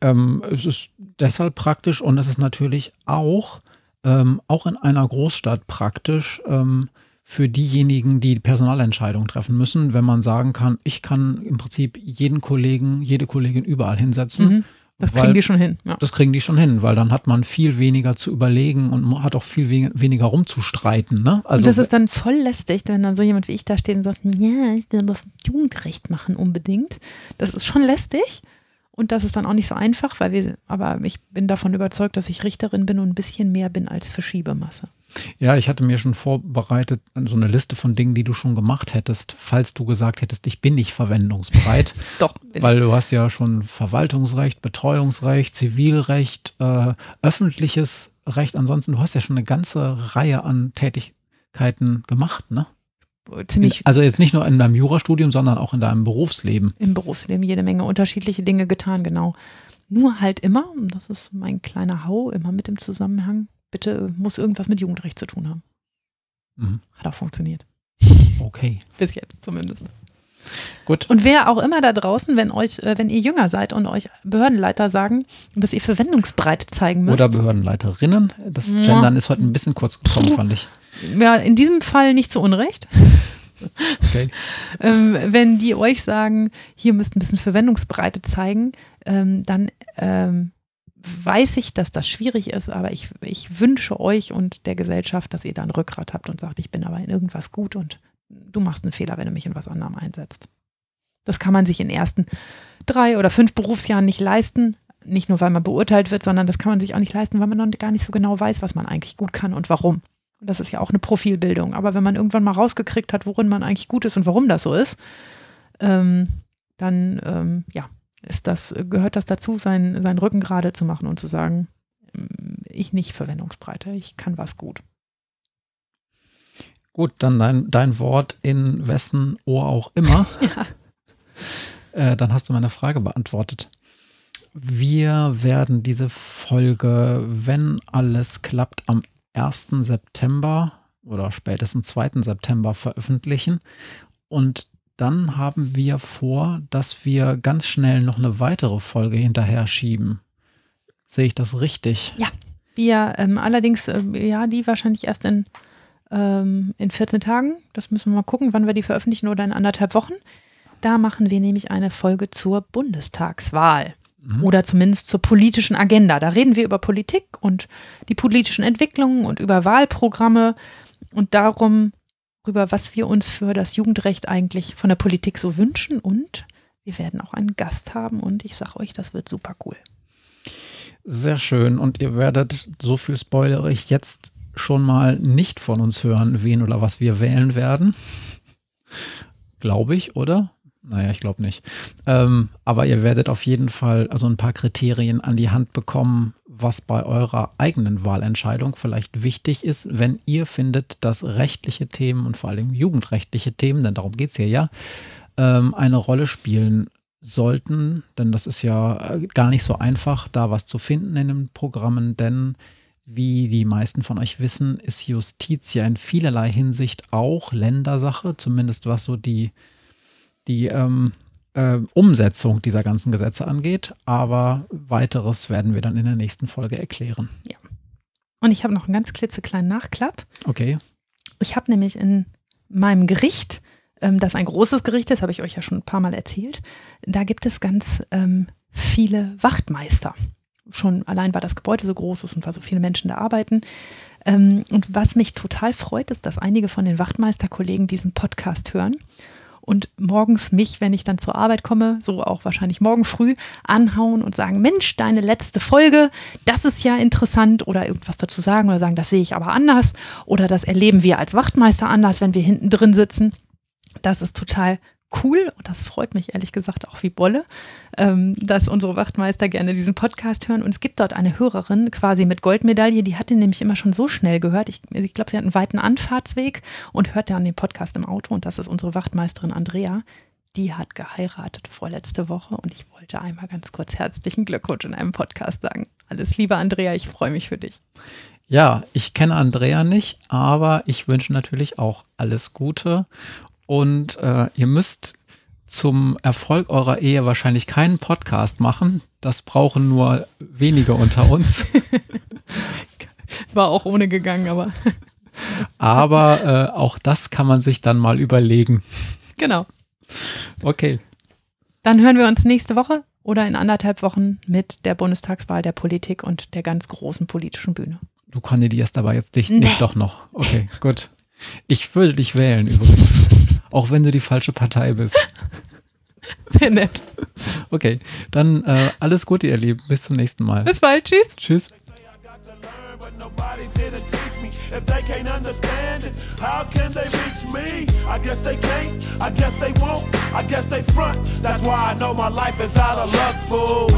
Ähm, es ist deshalb praktisch und es ist natürlich auch, ähm, auch in einer Großstadt praktisch ähm, für diejenigen, die Personalentscheidungen treffen müssen, wenn man sagen kann, ich kann im Prinzip jeden Kollegen, jede Kollegin überall hinsetzen. Mhm. Das kriegen die schon hin. Ja. Das kriegen die schon hin, weil dann hat man viel weniger zu überlegen und hat auch viel weniger rumzustreiten. Ne? Also, und das ist dann voll lästig, wenn dann so jemand wie ich da steht und sagt, ja, ich will aber Jugendrecht machen unbedingt. Das ist schon lästig. Und das ist dann auch nicht so einfach, weil wir, aber ich bin davon überzeugt, dass ich Richterin bin und ein bisschen mehr bin als Verschiebemasse. Ja, ich hatte mir schon vorbereitet, so eine Liste von Dingen, die du schon gemacht hättest, falls du gesagt hättest, ich bin nicht verwendungsbereit. Doch. Weil du hast ja schon Verwaltungsrecht, Betreuungsrecht, Zivilrecht, äh, öffentliches Recht. Ansonsten, du hast ja schon eine ganze Reihe an Tätigkeiten gemacht, ne? Ziemlich. Also jetzt nicht nur in deinem Jurastudium, sondern auch in deinem Berufsleben. Im Berufsleben jede Menge unterschiedliche Dinge getan, genau. Nur halt immer, und das ist mein kleiner Hau, immer mit dem Zusammenhang, bitte muss irgendwas mit Jugendrecht zu tun haben. Mhm. Hat auch funktioniert. Okay. Bis jetzt zumindest. Gut. Und wer auch immer da draußen, wenn euch, äh, wenn ihr jünger seid und euch Behördenleiter sagen, dass ihr Verwendungsbreite zeigen müsst. Oder Behördenleiterinnen. Das ja. Gendern ist heute ein bisschen kurz gekommen, fand ich. Ja, in diesem Fall nicht zu Unrecht. Okay. ähm, wenn die euch sagen, hier müsst ein bisschen Verwendungsbreite zeigen, ähm, dann ähm, weiß ich, dass das schwierig ist, aber ich, ich wünsche euch und der Gesellschaft, dass ihr da ein Rückgrat habt und sagt, ich bin aber in irgendwas gut und du machst einen Fehler, wenn du mich in was anderem einsetzt. Das kann man sich in den ersten drei oder fünf Berufsjahren nicht leisten. Nicht nur, weil man beurteilt wird, sondern das kann man sich auch nicht leisten, weil man noch gar nicht so genau weiß, was man eigentlich gut kann und warum. Und das ist ja auch eine Profilbildung. Aber wenn man irgendwann mal rausgekriegt hat, worin man eigentlich gut ist und warum das so ist, ähm, dann ähm, ja, ist das, gehört das dazu, sein, seinen Rücken gerade zu machen und zu sagen, ich nicht Verwendungsbreite, ich kann was gut. Gut, dann dein, dein Wort in wessen Ohr auch immer. ja. Äh, dann hast du meine Frage beantwortet. Wir werden diese Folge, wenn alles klappt, am 1. September oder spätestens 2. September veröffentlichen. Und dann haben wir vor, dass wir ganz schnell noch eine weitere Folge hinterher schieben. Sehe ich das richtig? Ja, wir ähm, allerdings, äh, ja, die wahrscheinlich erst in ähm, in 14 Tagen. Das müssen wir mal gucken, wann wir die veröffentlichen oder in anderthalb Wochen. Da machen wir nämlich eine Folge zur Bundestagswahl mhm. oder zumindest zur politischen Agenda. Da reden wir über Politik und die politischen Entwicklungen und über Wahlprogramme und darum, über was wir uns für das Jugendrecht eigentlich von der Politik so wünschen. Und wir werden auch einen Gast haben und ich sage euch, das wird super cool. Sehr schön. Und ihr werdet, so viel spoilere ich jetzt schon mal nicht von uns hören, wen oder was wir wählen werden. glaube ich, oder? Naja, ich glaube nicht. Ähm, aber ihr werdet auf jeden Fall also ein paar Kriterien an die Hand bekommen, was bei eurer eigenen Wahlentscheidung vielleicht wichtig ist, wenn ihr findet, dass rechtliche Themen und vor allem jugendrechtliche Themen, denn darum geht es hier ja, ähm, eine Rolle spielen sollten. Denn das ist ja äh, gar nicht so einfach, da was zu finden in den Programmen, denn wie die meisten von euch wissen, ist Justiz ja in vielerlei Hinsicht auch Ländersache, zumindest was so die, die ähm, äh, Umsetzung dieser ganzen Gesetze angeht. Aber weiteres werden wir dann in der nächsten Folge erklären. Ja. Und ich habe noch einen ganz klitzekleinen Nachklapp. Okay. Ich habe nämlich in meinem Gericht, ähm, das ein großes Gericht ist, habe ich euch ja schon ein paar Mal erzählt, da gibt es ganz ähm, viele Wachtmeister schon allein, weil das Gebäude so groß ist und weil so viele Menschen da arbeiten. Ähm, und was mich total freut, ist, dass einige von den Wachtmeisterkollegen diesen Podcast hören und morgens mich, wenn ich dann zur Arbeit komme, so auch wahrscheinlich morgen früh, anhauen und sagen, Mensch, deine letzte Folge, das ist ja interessant oder irgendwas dazu sagen oder sagen, das sehe ich aber anders oder das erleben wir als Wachtmeister anders, wenn wir hinten drin sitzen. Das ist total cool und das freut mich ehrlich gesagt auch wie Bolle, ähm, dass unsere Wachtmeister gerne diesen Podcast hören. Und es gibt dort eine Hörerin quasi mit Goldmedaille, die hat den nämlich immer schon so schnell gehört. Ich, ich glaube, sie hat einen weiten Anfahrtsweg und hört dann den Podcast im Auto. Und das ist unsere Wachtmeisterin Andrea. Die hat geheiratet vorletzte Woche und ich wollte einmal ganz kurz herzlichen Glückwunsch in einem Podcast sagen. Alles Liebe, Andrea, ich freue mich für dich. Ja, ich kenne Andrea nicht, aber ich wünsche natürlich auch alles Gute und äh, ihr müsst zum Erfolg eurer Ehe wahrscheinlich keinen Podcast machen. Das brauchen nur wenige unter uns. War auch ohne gegangen, aber. aber äh, auch das kann man sich dann mal überlegen. Genau. Okay. Dann hören wir uns nächste Woche oder in anderthalb Wochen mit der Bundestagswahl, der Politik und der ganz großen politischen Bühne. Du kandidierst aber jetzt nicht, nee. nicht doch noch. Okay, gut. Ich würde dich wählen übrigens auch wenn du die falsche Partei bist. Sehr nett. Okay, dann äh, alles Gute, ihr Lieben. Bis zum nächsten Mal. Bis bald. Tschüss. Tschüss. If they can't understand it, how can they reach me? I guess they can't, I guess they won't, I guess they front. That's why I know my life is out of luck, fool.